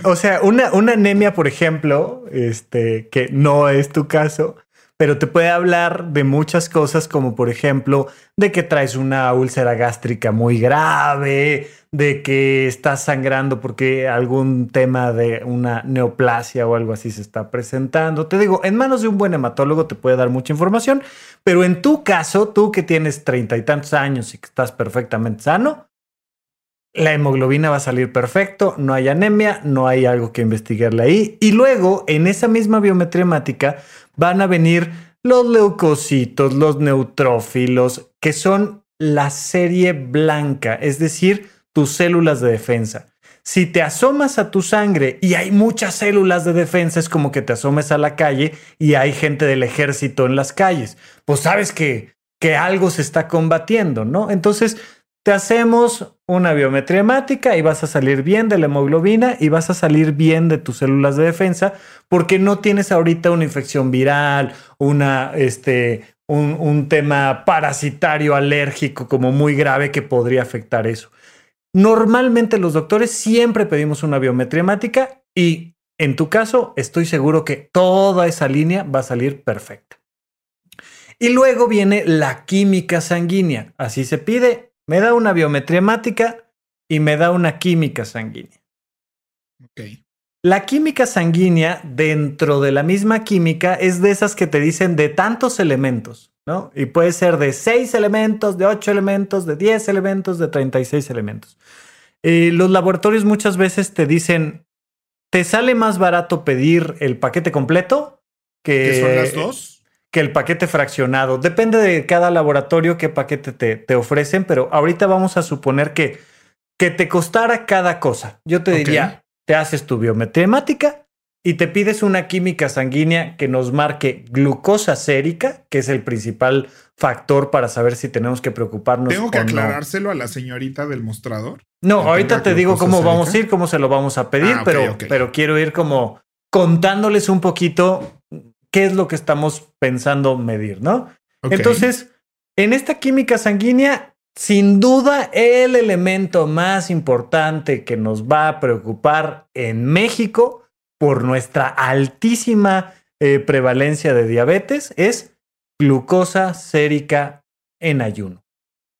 O sea, una, una anemia, por ejemplo, este, que no es tu caso, pero te puede hablar de muchas cosas, como por ejemplo, de que traes una úlcera gástrica muy grave, de que estás sangrando porque algún tema de una neoplasia o algo así se está presentando. Te digo, en manos de un buen hematólogo te puede dar mucha información, pero en tu caso, tú que tienes treinta y tantos años y que estás perfectamente sano, la hemoglobina va a salir perfecto, no hay anemia, no hay algo que investigarle ahí. Y luego, en esa misma biometría hemática, van a venir los leucocitos, los neutrófilos, que son la serie blanca, es decir, tus células de defensa. Si te asomas a tu sangre y hay muchas células de defensa, es como que te asomes a la calle y hay gente del ejército en las calles. Pues sabes que, que algo se está combatiendo, ¿no? Entonces, te hacemos una biometría hemática y vas a salir bien de la hemoglobina y vas a salir bien de tus células de defensa porque no tienes ahorita una infección viral, una, este, un, un tema parasitario alérgico como muy grave que podría afectar eso. Normalmente los doctores siempre pedimos una biometría hemática y en tu caso estoy seguro que toda esa línea va a salir perfecta. Y luego viene la química sanguínea. Así se pide me da una biometría hemática y me da una química sanguínea. Ok. La química sanguínea, dentro de la misma química, es de esas que te dicen de tantos elementos, ¿no? Y puede ser de 6 elementos, de 8 elementos, de 10 elementos, de 36 elementos. Eh, los laboratorios muchas veces te dicen, ¿te sale más barato pedir el paquete completo? Que, ¿Que son las dos? Que el paquete fraccionado. Depende de cada laboratorio qué paquete te, ofrecen, pero ahorita vamos a suponer que, que te costara cada cosa. Yo te diría, te haces tu biometría y te pides una química sanguínea que nos marque glucosa sérica, que es el principal factor para saber si tenemos que preocuparnos. ¿Tengo que aclarárselo a la señorita del mostrador? No, ahorita te digo cómo vamos a ir, cómo se lo vamos a pedir, ah, pero, pero quiero ir como contándoles un poquito qué es lo que estamos pensando medir, ¿no? Entonces, en esta química sanguínea, sin duda, el elemento más importante que nos va a preocupar en México por nuestra altísima eh, prevalencia de diabetes es glucosa sérica en ayuno.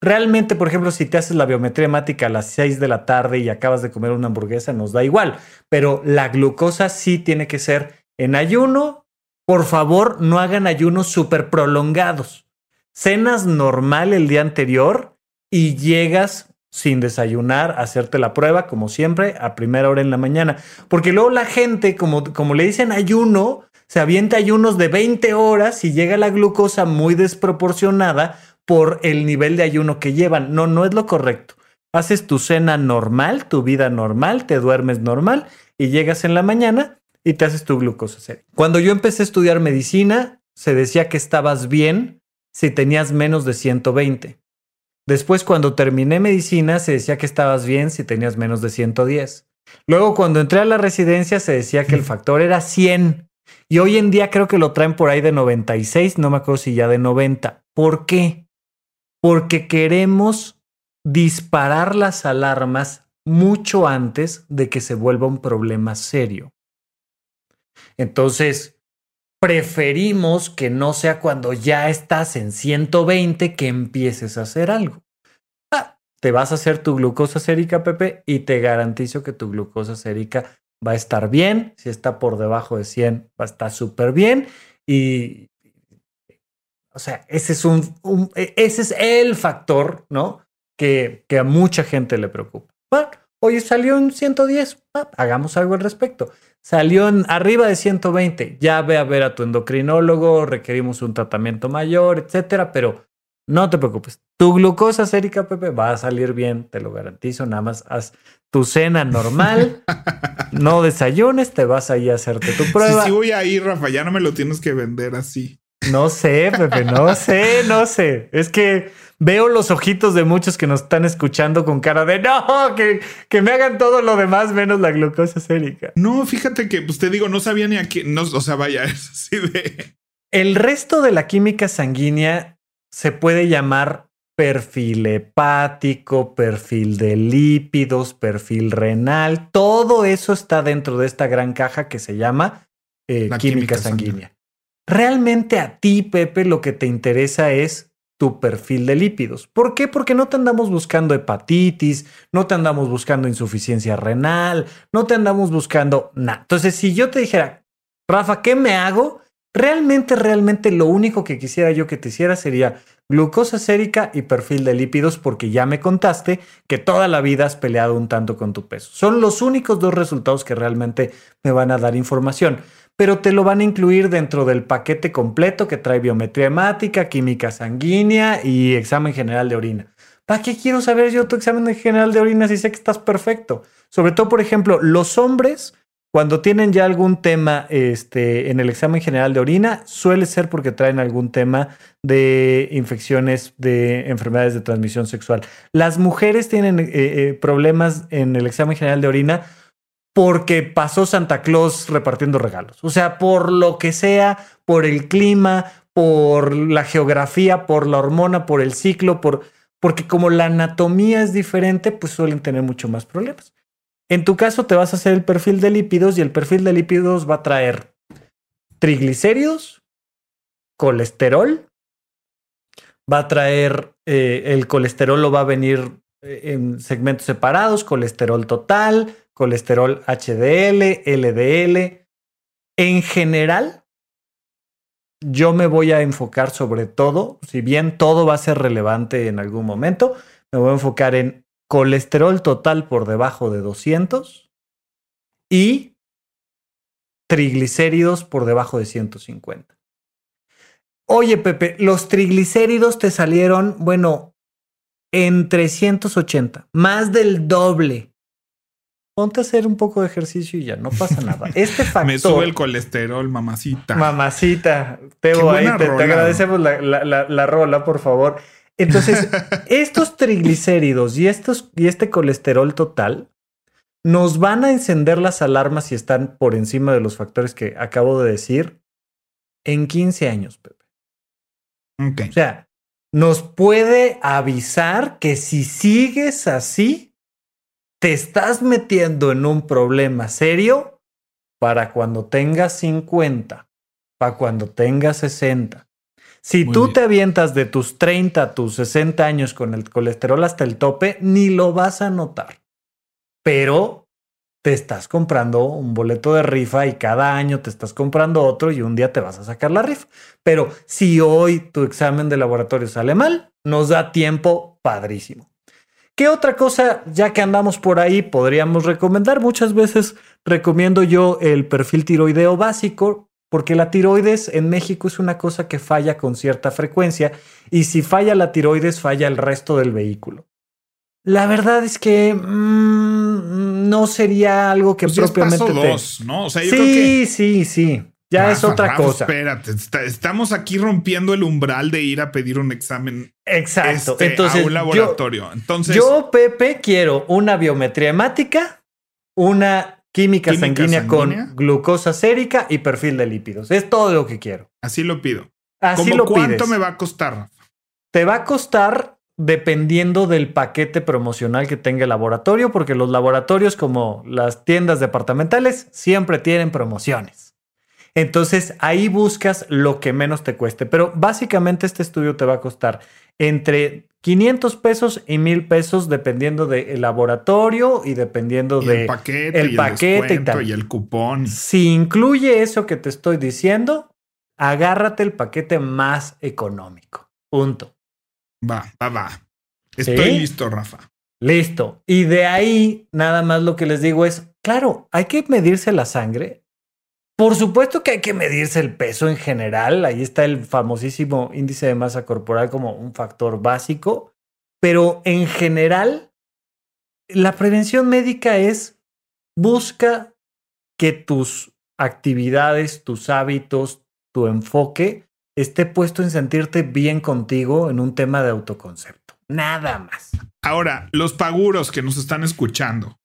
Realmente, por ejemplo, si te haces la biometría hemática a las 6 de la tarde y acabas de comer una hamburguesa, nos da igual, pero la glucosa sí tiene que ser en ayuno por favor, no hagan ayunos súper prolongados. Cenas normal el día anterior y llegas sin desayunar hacerte la prueba, como siempre, a primera hora en la mañana. Porque luego la gente, como, como le dicen ayuno, se avienta ayunos de 20 horas y llega la glucosa muy desproporcionada por el nivel de ayuno que llevan. No, no es lo correcto. haces tu cena normal, tu vida normal, te duermes normal y llegas en la mañana y te haces tu glucosa sérica. Cuando yo empecé a estudiar medicina, se decía que estabas bien si tenías menos de 120. Después, cuando terminé medicina, se decía que estabas bien si tenías menos de 110. Luego, cuando entré a la residencia, se decía que el factor era 100. Y hoy en día creo que lo traen por ahí de 96, no me acuerdo si ya de 90. ¿Por qué? Porque queremos disparar las alarmas mucho antes de que se vuelva un problema serio. Entonces, preferimos que no sea cuando ya estás en 120 que empieces a hacer algo. Ah, te vas a hacer tu glucosa sérica, Pepe, y te garantizo que tu glucosa sérica va a estar bien. Si está por debajo de 100, va a estar súper bien. Y, o sea, ese es, un, e, ese es el factor, ¿no? Que, a mucha gente le preocupa. Bueno, oye, salió en 110, ah, hagamos algo al respecto. Salió en arriba de 120, ya ve a ver a tu endocrinólogo, requerimos un tratamiento mayor, etcétera, pero no te preocupes. Tu glucosa sérica, Pepe, va a salir bien, te lo garantizo. Nada más haz tu cena normal, no desayunes, te vas ahí a hacerte tu prueba. Sí, sí voy a ir, Rafa, ya no me lo tienes que vender así. No sé, Pepe, no sé, no sé. Es que veo los ojitos de muchos que nos están escuchando con cara de no, que, que me hagan todo lo demás menos la glucosa sérica. No, fíjate que, pues te digo, no sabía ni a qué, no, o sea, vaya, es así de... El resto de la química sanguínea se puede llamar perfil hepático, perfil de lípidos, perfil renal. Todo eso está dentro de esta gran caja que se llama eh, química, sanguínea. Realmente a ti, Pepe, lo que te interesa es tu perfil de lípidos. ¿Por qué? Porque no te andamos buscando hepatitis, no te andamos buscando insuficiencia renal, no te andamos buscando nada. Entonces, si yo te dijera, Rafa, ¿qué me hago? Realmente, realmente lo único que quisiera yo que te hiciera sería glucosa sérica y perfil de lípidos porque ya me contaste que toda la vida has peleado un tanto con tu peso. Son los únicos dos resultados que realmente me van a dar información pero te lo van a incluir dentro del paquete completo que trae biometría hemática, química sanguínea y examen general de orina. ¿Para qué quiero saber yo tu examen general de orina si sé que estás perfecto? Sobre todo, por ejemplo, los hombres, cuando tienen ya algún tema este, en el examen general de orina, suele ser porque traen algún tema de infecciones de enfermedades de transmisión sexual. Las mujeres tienen eh, eh, problemas en el examen general de orina porque pasó Santa Claus repartiendo regalos. O sea, por lo que sea, por el clima, por la geografía, por la hormona, por el ciclo, por, porque como la anatomía es diferente, pues suelen tener mucho más problemas. En tu caso te vas a hacer el perfil de lípidos y el perfil de lípidos va a traer triglicéridos, colesterol, va a traer eh, el colesterol lo va a venir eh, en segmentos separados, colesterol total, colesterol HDL, LDL. En general, yo me voy a enfocar sobre todo, si bien todo va a ser relevante en algún momento, me voy a enfocar en colesterol total por debajo de 200 y triglicéridos por debajo de 150. Oye, Pepe, los triglicéridos te salieron, bueno, en 380, más del doble ponte a hacer un poco de ejercicio y ya no pasa nada. Este factor. Me sube el colesterol, mamacita. Mamacita. Teo, ahí te, agradecemos la, rola, por favor. Entonces, estos triglicéridos y, estos, y este colesterol total nos van a encender las alarmas si están por encima de los factores que acabo de decir en 15 años, Pepe. O sea, nos puede avisar que si sigues así, te estás metiendo en un problema serio para cuando tengas 50, para cuando tengas 60. Si tú te avientas de tus 30 a tus 60 años con el colesterol hasta el tope, ni lo vas a notar. Pero te estás comprando un boleto de rifa y cada año te estás comprando otro y un día te vas a sacar la rifa. Pero si hoy tu examen de laboratorio sale mal, nos da tiempo padrísimo. ¿Qué otra cosa, ya que andamos por ahí, podríamos recomendar? Muchas veces recomiendo yo el perfil tiroideo básico, porque la tiroides en México es una cosa que falla con cierta frecuencia y si falla la tiroides, falla el resto del vehículo. La verdad es que mm, no sería algo que pues propiamente. dos, ¿no? O sea, yo sí, creo que... sí, sí. Ya es otra cosa. Espérate, estamos aquí rompiendo el umbral de ir a pedir un examen. Exacto. Este, Entonces, a un laboratorio. Entonces, yo, Pepe, quiero una biometría hemática, una química, sanguínea, con glucosa sérica y perfil de lípidos. Es todo lo que quiero. Así lo pido. Así lo ¿Cuánto me va a costar? Te va a costar dependiendo del paquete promocional que tenga el laboratorio, porque los laboratorios como las tiendas departamentales siempre tienen promociones. Entonces ahí buscas lo que menos te cueste, pero básicamente este estudio te va a costar entre 500 pesos y 1000 pesos dependiendo del laboratorio y dependiendo del paquete, el paquete y, el cupón. Si incluye eso que te estoy diciendo, agárrate el paquete más económico. Punto. Va, va, va. Estoy listo, Rafa. Listo. Y de ahí, nada más lo que les digo es, claro, hay que medirse la sangre. Por supuesto que hay que medirse el peso en general. Ahí está el famosísimo índice de masa corporal como un factor básico. Pero en general, la prevención médica es busca que tus actividades, tus hábitos, tu enfoque esté puesto en sentirte bien contigo en un tema de autoconcepto. Nada más. Ahora, los paguros que nos están escuchando,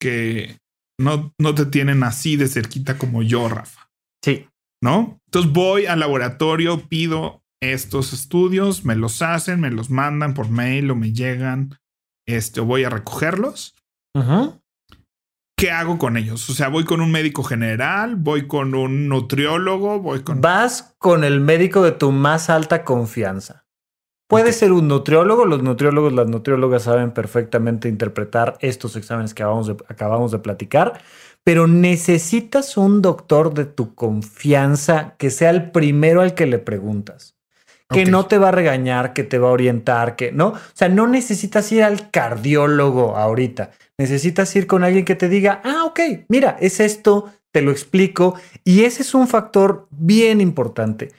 que no, no te tienen así de cerquita como yo, Rafa. Sí. ¿No? Entonces voy al laboratorio, pido estos estudios, me los hacen, me los mandan por mail o me llegan, este, voy a recogerlos. Ajá. ¿qué hago con ellos? O sea, voy con un médico general, voy con un nutriólogo, voy con... Vas con el médico de tu más alta confianza. Puede ser un nutriólogo, los nutriólogos, las nutriólogas saben perfectamente interpretar estos exámenes que acabamos de, acabamos de platicar, pero necesitas un doctor de tu confianza que sea el primero al que le preguntas que no te va a regañar, que te va a orientar, que no. O sea, no necesitas ir al cardiólogo ahorita. Necesitas ir con alguien que te diga, ah, ok, mira, es esto, te lo explico. Y ese es un factor bien importante.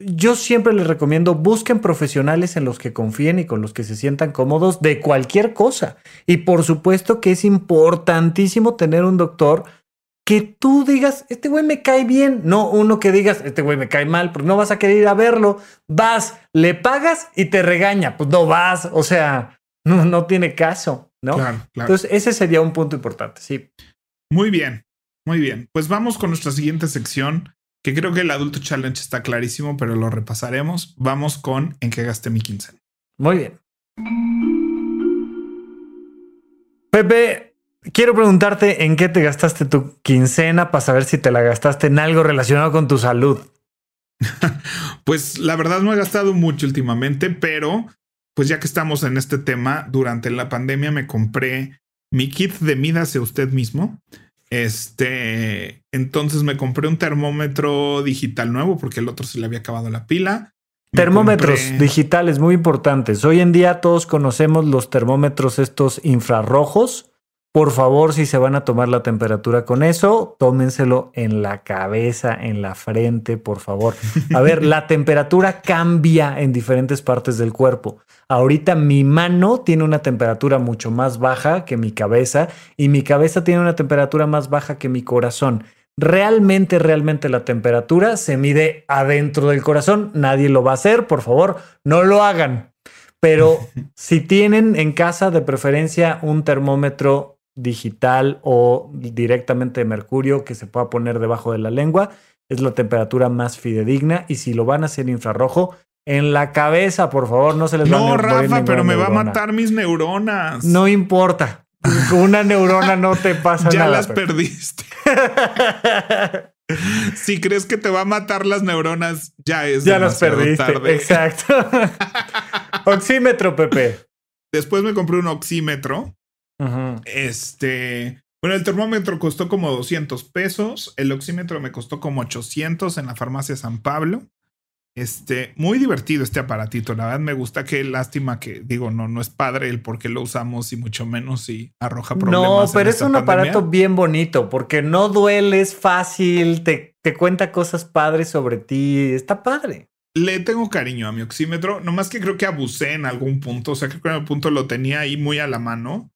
Yo siempre les recomiendo, busquen profesionales en los que confíen y con los que se sientan cómodos de cualquier cosa. Y por supuesto que es importantísimo tener un doctor que tú digas, este güey me cae bien, no uno que digas, este güey me cae mal, porque no vas a querer ir a verlo, vas, le pagas y te regaña, pues no vas, o sea, no, no tiene caso, ¿no? Claro, claro. Entonces, ese sería un punto importante, sí. Muy bien, muy bien. Pues vamos con nuestra siguiente sección, que creo que el Adulto Challenge está clarísimo, pero lo repasaremos. Vamos con en qué gasté mi quincena. Muy bien. Pepe, Quiero preguntarte en qué te gastaste tu quincena para saber si te la gastaste en algo relacionado con tu salud. pues la verdad no he gastado mucho últimamente, pero pues ya que estamos en este tema, durante la pandemia me compré mi kit de mídase usted mismo. Este, entonces me compré un termómetro digital nuevo porque el otro se le había acabado la pila. Termómetros digitales muy importantes. Hoy en día todos conocemos los termómetros estos infrarrojos por favor, si se van a tomar la temperatura con eso, tómenselo en la cabeza, en la frente, por favor. A ver, la temperatura cambia en diferentes partes del cuerpo. Ahorita mi mano tiene una temperatura mucho más baja que mi cabeza y mi cabeza tiene una temperatura más baja que mi corazón. Realmente, realmente la temperatura se mide adentro del corazón. Nadie lo va a hacer, por favor, no lo hagan. Pero si tienen en casa de preferencia un termómetro digital o directamente de mercurio que se pueda poner debajo de la lengua. Es la temperatura más fidedigna. Y si lo van a hacer infrarrojo, en la cabeza, por favor, no se les va a No, Rafa, pero me va a matar mis neuronas. No importa. Una neurona no te pasa nada. Ya las perdiste. si crees que te va a matar las neuronas, ya es. Ya las perdiste. Exacto. oxímetro, Pepe. Después me compré un oxímetro este, bueno, el termómetro costó como 200 pesos, el oxímetro me costó como 800 en la farmacia San Pablo. Este, muy divertido este aparatito, la verdad me gusta, qué lástima que digo, no, no es padre el por qué lo usamos y mucho menos si arroja problemas. No, pero es un aparato bien bonito porque no duele, es fácil, te, te cuenta cosas padres sobre ti, está padre. le tengo cariño a mi oxímetro, nomás que creo que abusé en algún punto, o sea, creo que en algún punto lo tenía ahí muy a la mano.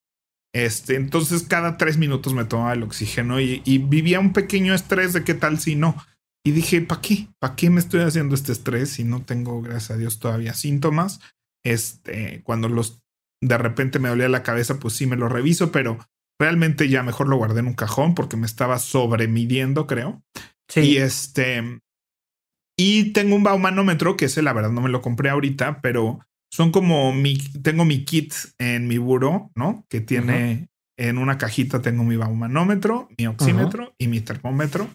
Este, entonces cada tres minutos me tomaba el oxígeno y, y vivía un pequeño estrés de qué tal si no. Y dije, ¿para qué? ¿Para qué me estoy haciendo este estrés si no tengo, gracias a Dios, todavía síntomas? Este, cuando los de repente me dolía la cabeza, pues sí me lo reviso, pero realmente ya mejor lo guardé en un cajón porque me estaba sobremidiendo, creo. Sí. Y este, y tengo un baumanómetro que ese la verdad no me lo compré ahorita, pero son como mi, tengo mi kit en mi buro, ¿no? Que tiene en una cajita tengo mi baumanómetro, mi oxímetro y mi termómetro.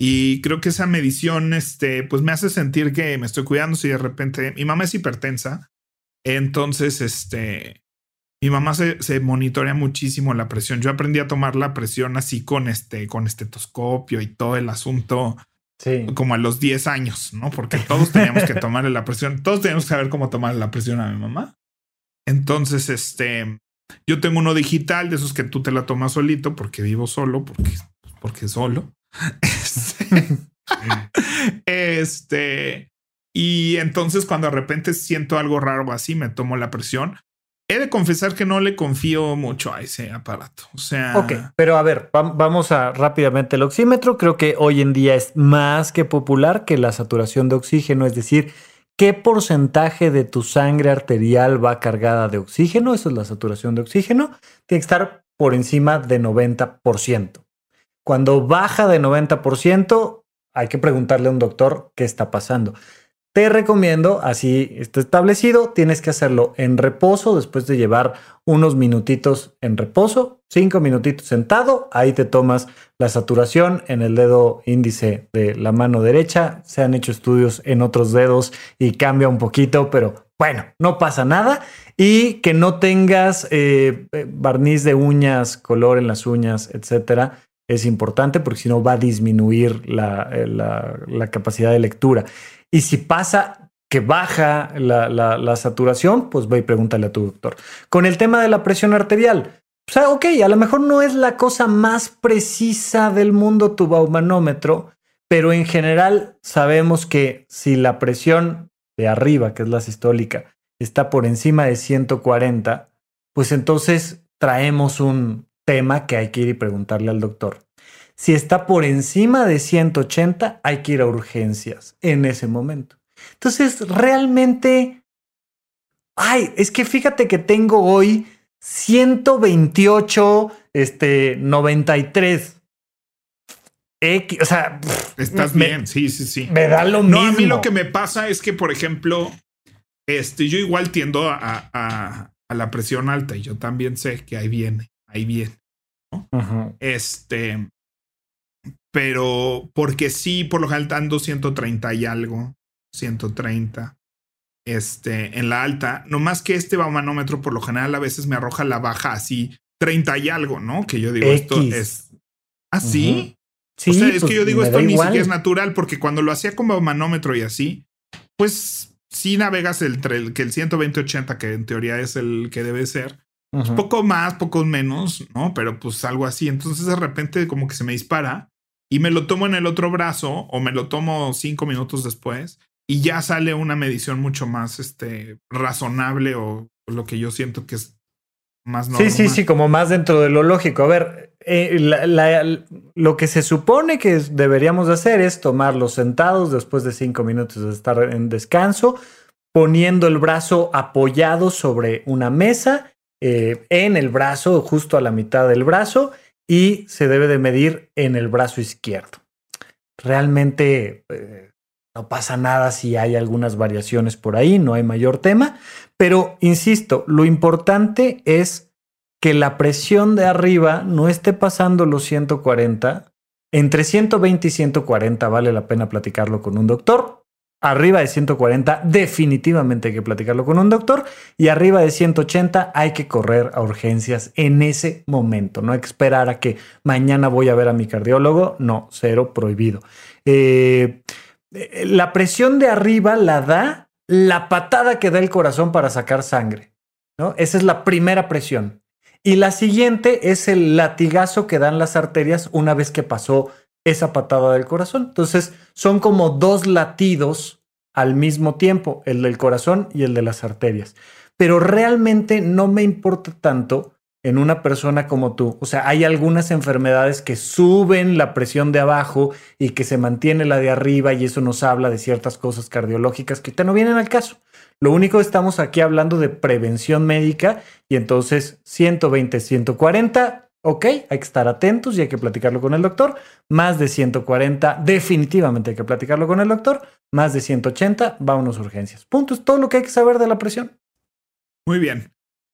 Y creo que esa medición, este, pues me hace sentir que me estoy cuidando si de repente mi mamá es hipertensa. Entonces, este, mi mamá se, se, monitorea muchísimo la presión. Yo aprendí a tomar la presión así con este, con estetoscopio y todo el asunto. Sí. Como a los 10 años, ¿no? Porque todos teníamos que tomarle la presión. Todos teníamos que saber cómo tomarle la presión a mi mamá. Entonces, este, yo tengo uno digital de esos que tú te la tomas solito porque vivo solo, porque, porque solo. Este, este, y entonces cuando de repente siento algo raro así, me tomo la presión. He de confesar que no le confío mucho a ese aparato. O sea. Ok, pero a ver, vamos a rápidamente el oxímetro. Creo que hoy en día es más que popular que la saturación de oxígeno, es decir, qué porcentaje de tu sangre arterial va cargada de oxígeno, eso es la saturación de oxígeno, tiene que estar por encima de 90%. Cuando baja de 90%, hay que preguntarle a un doctor qué está pasando. Te recomiendo, así está establecido, tienes que hacerlo en reposo después de llevar unos minutitos en reposo, cinco minutitos sentado, ahí te tomas la saturación en el dedo índice de la mano derecha. Se han hecho estudios en otros dedos y cambia un poquito, pero bueno, no pasa nada. Y que no tengas eh, barniz de uñas, color en las uñas, etcétera es importante porque si no va a disminuir eh, la, capacidad de lectura. Y si pasa que baja la, saturación, pues ve y pregúntale a tu doctor. Con el tema de la presión arterial, o sea, ok, a lo mejor no es la cosa más precisa del mundo tu baumanómetro, pero en general sabemos que si la presión de arriba, que es la sistólica, está por encima de 140, pues entonces traemos un, tema que hay que ir y preguntarle al doctor. Si está por encima de 180, hay que ir a urgencias en ese momento. Entonces, realmente, ay, es que fíjate que tengo hoy 128, este, 93. X, o sea, estás bien, sí, sí, sí. Me da lo mismo. No, a mí lo que me pasa es que, por ejemplo, este, yo igual tiendo a, a, a la presión alta y yo también sé que ahí viene ahí bien. Este, pero porque sí, por lo general ando 130 y algo, 130. Este, en la alta, no más que este baumanómetro por lo general a veces me arroja la baja así 30 y algo, ¿no? Que yo digo, esto es así. Sí, o sea, es que pues, yo digo, esto ni siquiera es natural, porque cuando lo hacía con baumanómetro y así, pues sí navegas el, que el 120-80, que en teoría es el que debe ser, poco más, poco menos, ¿no? Pero pues algo así. Entonces de repente como que se me dispara y me lo tomo en el otro brazo o me lo tomo cinco minutos después y ya sale una medición mucho más este, razonable o lo que yo siento que es más normal. Sí, sí, sí, como más dentro de lo lógico. A ver, eh, lo que se supone que deberíamos hacer es tomarlos sentados después de cinco minutos de estar en descanso, poniendo el brazo apoyado sobre una mesa eh, en el brazo, justo a la mitad del brazo, y se debe de medir en el brazo izquierdo. Realmente eh, no pasa nada si hay algunas variaciones por ahí, no hay mayor tema, pero insisto, lo importante es que la presión de arriba no esté pasando los 140. Entre 120 y 140 vale la pena platicarlo con un doctor Arriba de 140 definitivamente hay que platicarlo con un doctor y arriba de 180 hay que correr a urgencias en ese momento. No que esperar a que mañana voy a ver a mi cardiólogo. No, cero prohibido. Eh, la presión de arriba la da la patada que da el corazón para sacar sangre. ¿no? Esa es la primera presión. Y la siguiente es el latigazo que dan las arterias una vez que pasó esa patada del corazón. Entonces, son como dos latidos al mismo tiempo, el del corazón y el de las arterias. Pero realmente no me importa tanto en una persona como tú. O sea, hay algunas enfermedades que suben la presión de abajo y que se mantiene la de arriba y eso nos habla de ciertas cosas cardiológicas que te no vienen al caso. Lo único estamos aquí hablando de prevención médica y entonces 120, 140, ok, hay que estar atentos y hay que platicarlo con el doctor. Más de 140, definitivamente hay que platicarlo con el doctor. Más de 180, va a urgencias. Punto, es todo lo que hay que saber de la presión. Muy bien.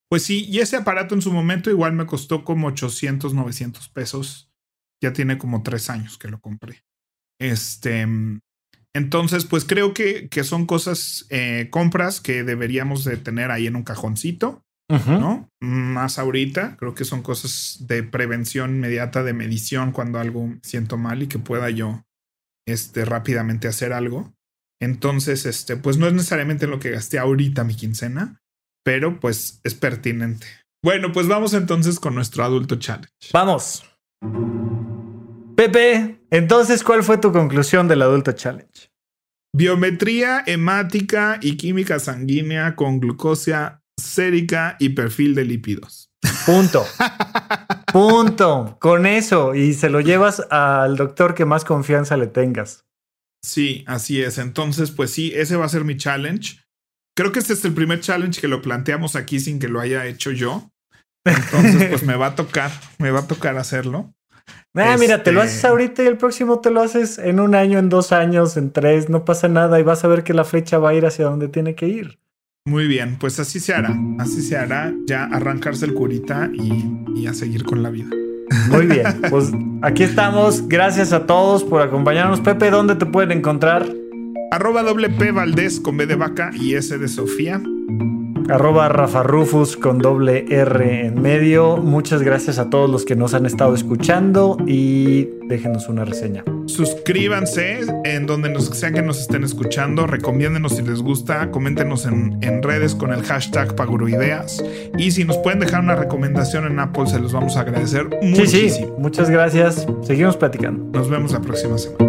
Pues sí, y ese aparato en su momento igual me costó como 800, 900 pesos. Ya tiene como tres años que lo compré. Este, entonces, pues creo que, que son cosas, eh, compras que deberíamos de tener ahí en un cajoncito, ¿no? Más ahorita, creo que son cosas de prevención inmediata, de medición cuando algo siento mal y que pueda yo, este, rápidamente hacer algo. Entonces, este, pues no es necesariamente lo que gasté ahorita mi quincena, pero pues es pertinente. Bueno, pues vamos entonces con nuestro adulto challenge. Vamos. Pepe, entonces, ¿cuál fue tu conclusión del adulto challenge? Biometría hemática y química sanguínea con glucosia sérica y perfil de lípidos. Punto. Punto. Con eso. Y se lo llevas al doctor que más confianza le tengas. Sí, así es. Entonces, pues sí, ese va a ser mi challenge. Creo que este es el primer challenge que lo planteamos aquí sin que lo haya hecho yo. Entonces, pues me va a tocar, me va a tocar hacerlo. Ah, mira, te lo haces este ahorita y el próximo te lo haces en un año, en dos años, en tres, no pasa nada y vas a ver que la flecha va a ir hacia donde tiene que ir. Muy bien, pues así se hará, así se hará, ya arrancarse el curita y, y a seguir con la vida. Muy bien, pues aquí estamos, gracias a todos por acompañarnos. Pepe, ¿dónde te pueden encontrar? Arroba doble P Valdés con B de vaca y S de Sofía. Arroba Rafa Rufus con doble R en medio. Muchas gracias a todos los que nos han estado escuchando y déjenos una reseña. Suscríbanse en donde nos, sea que nos estén escuchando. Recomiéndenos si les gusta. Coméntenos en, en redes con el hashtag Paguroideas. Y si nos pueden dejar una recomendación en Apple, se los vamos a agradecer muchísimo. Sí, sí. Muchas gracias. Seguimos platicando. Nos vemos la próxima semana.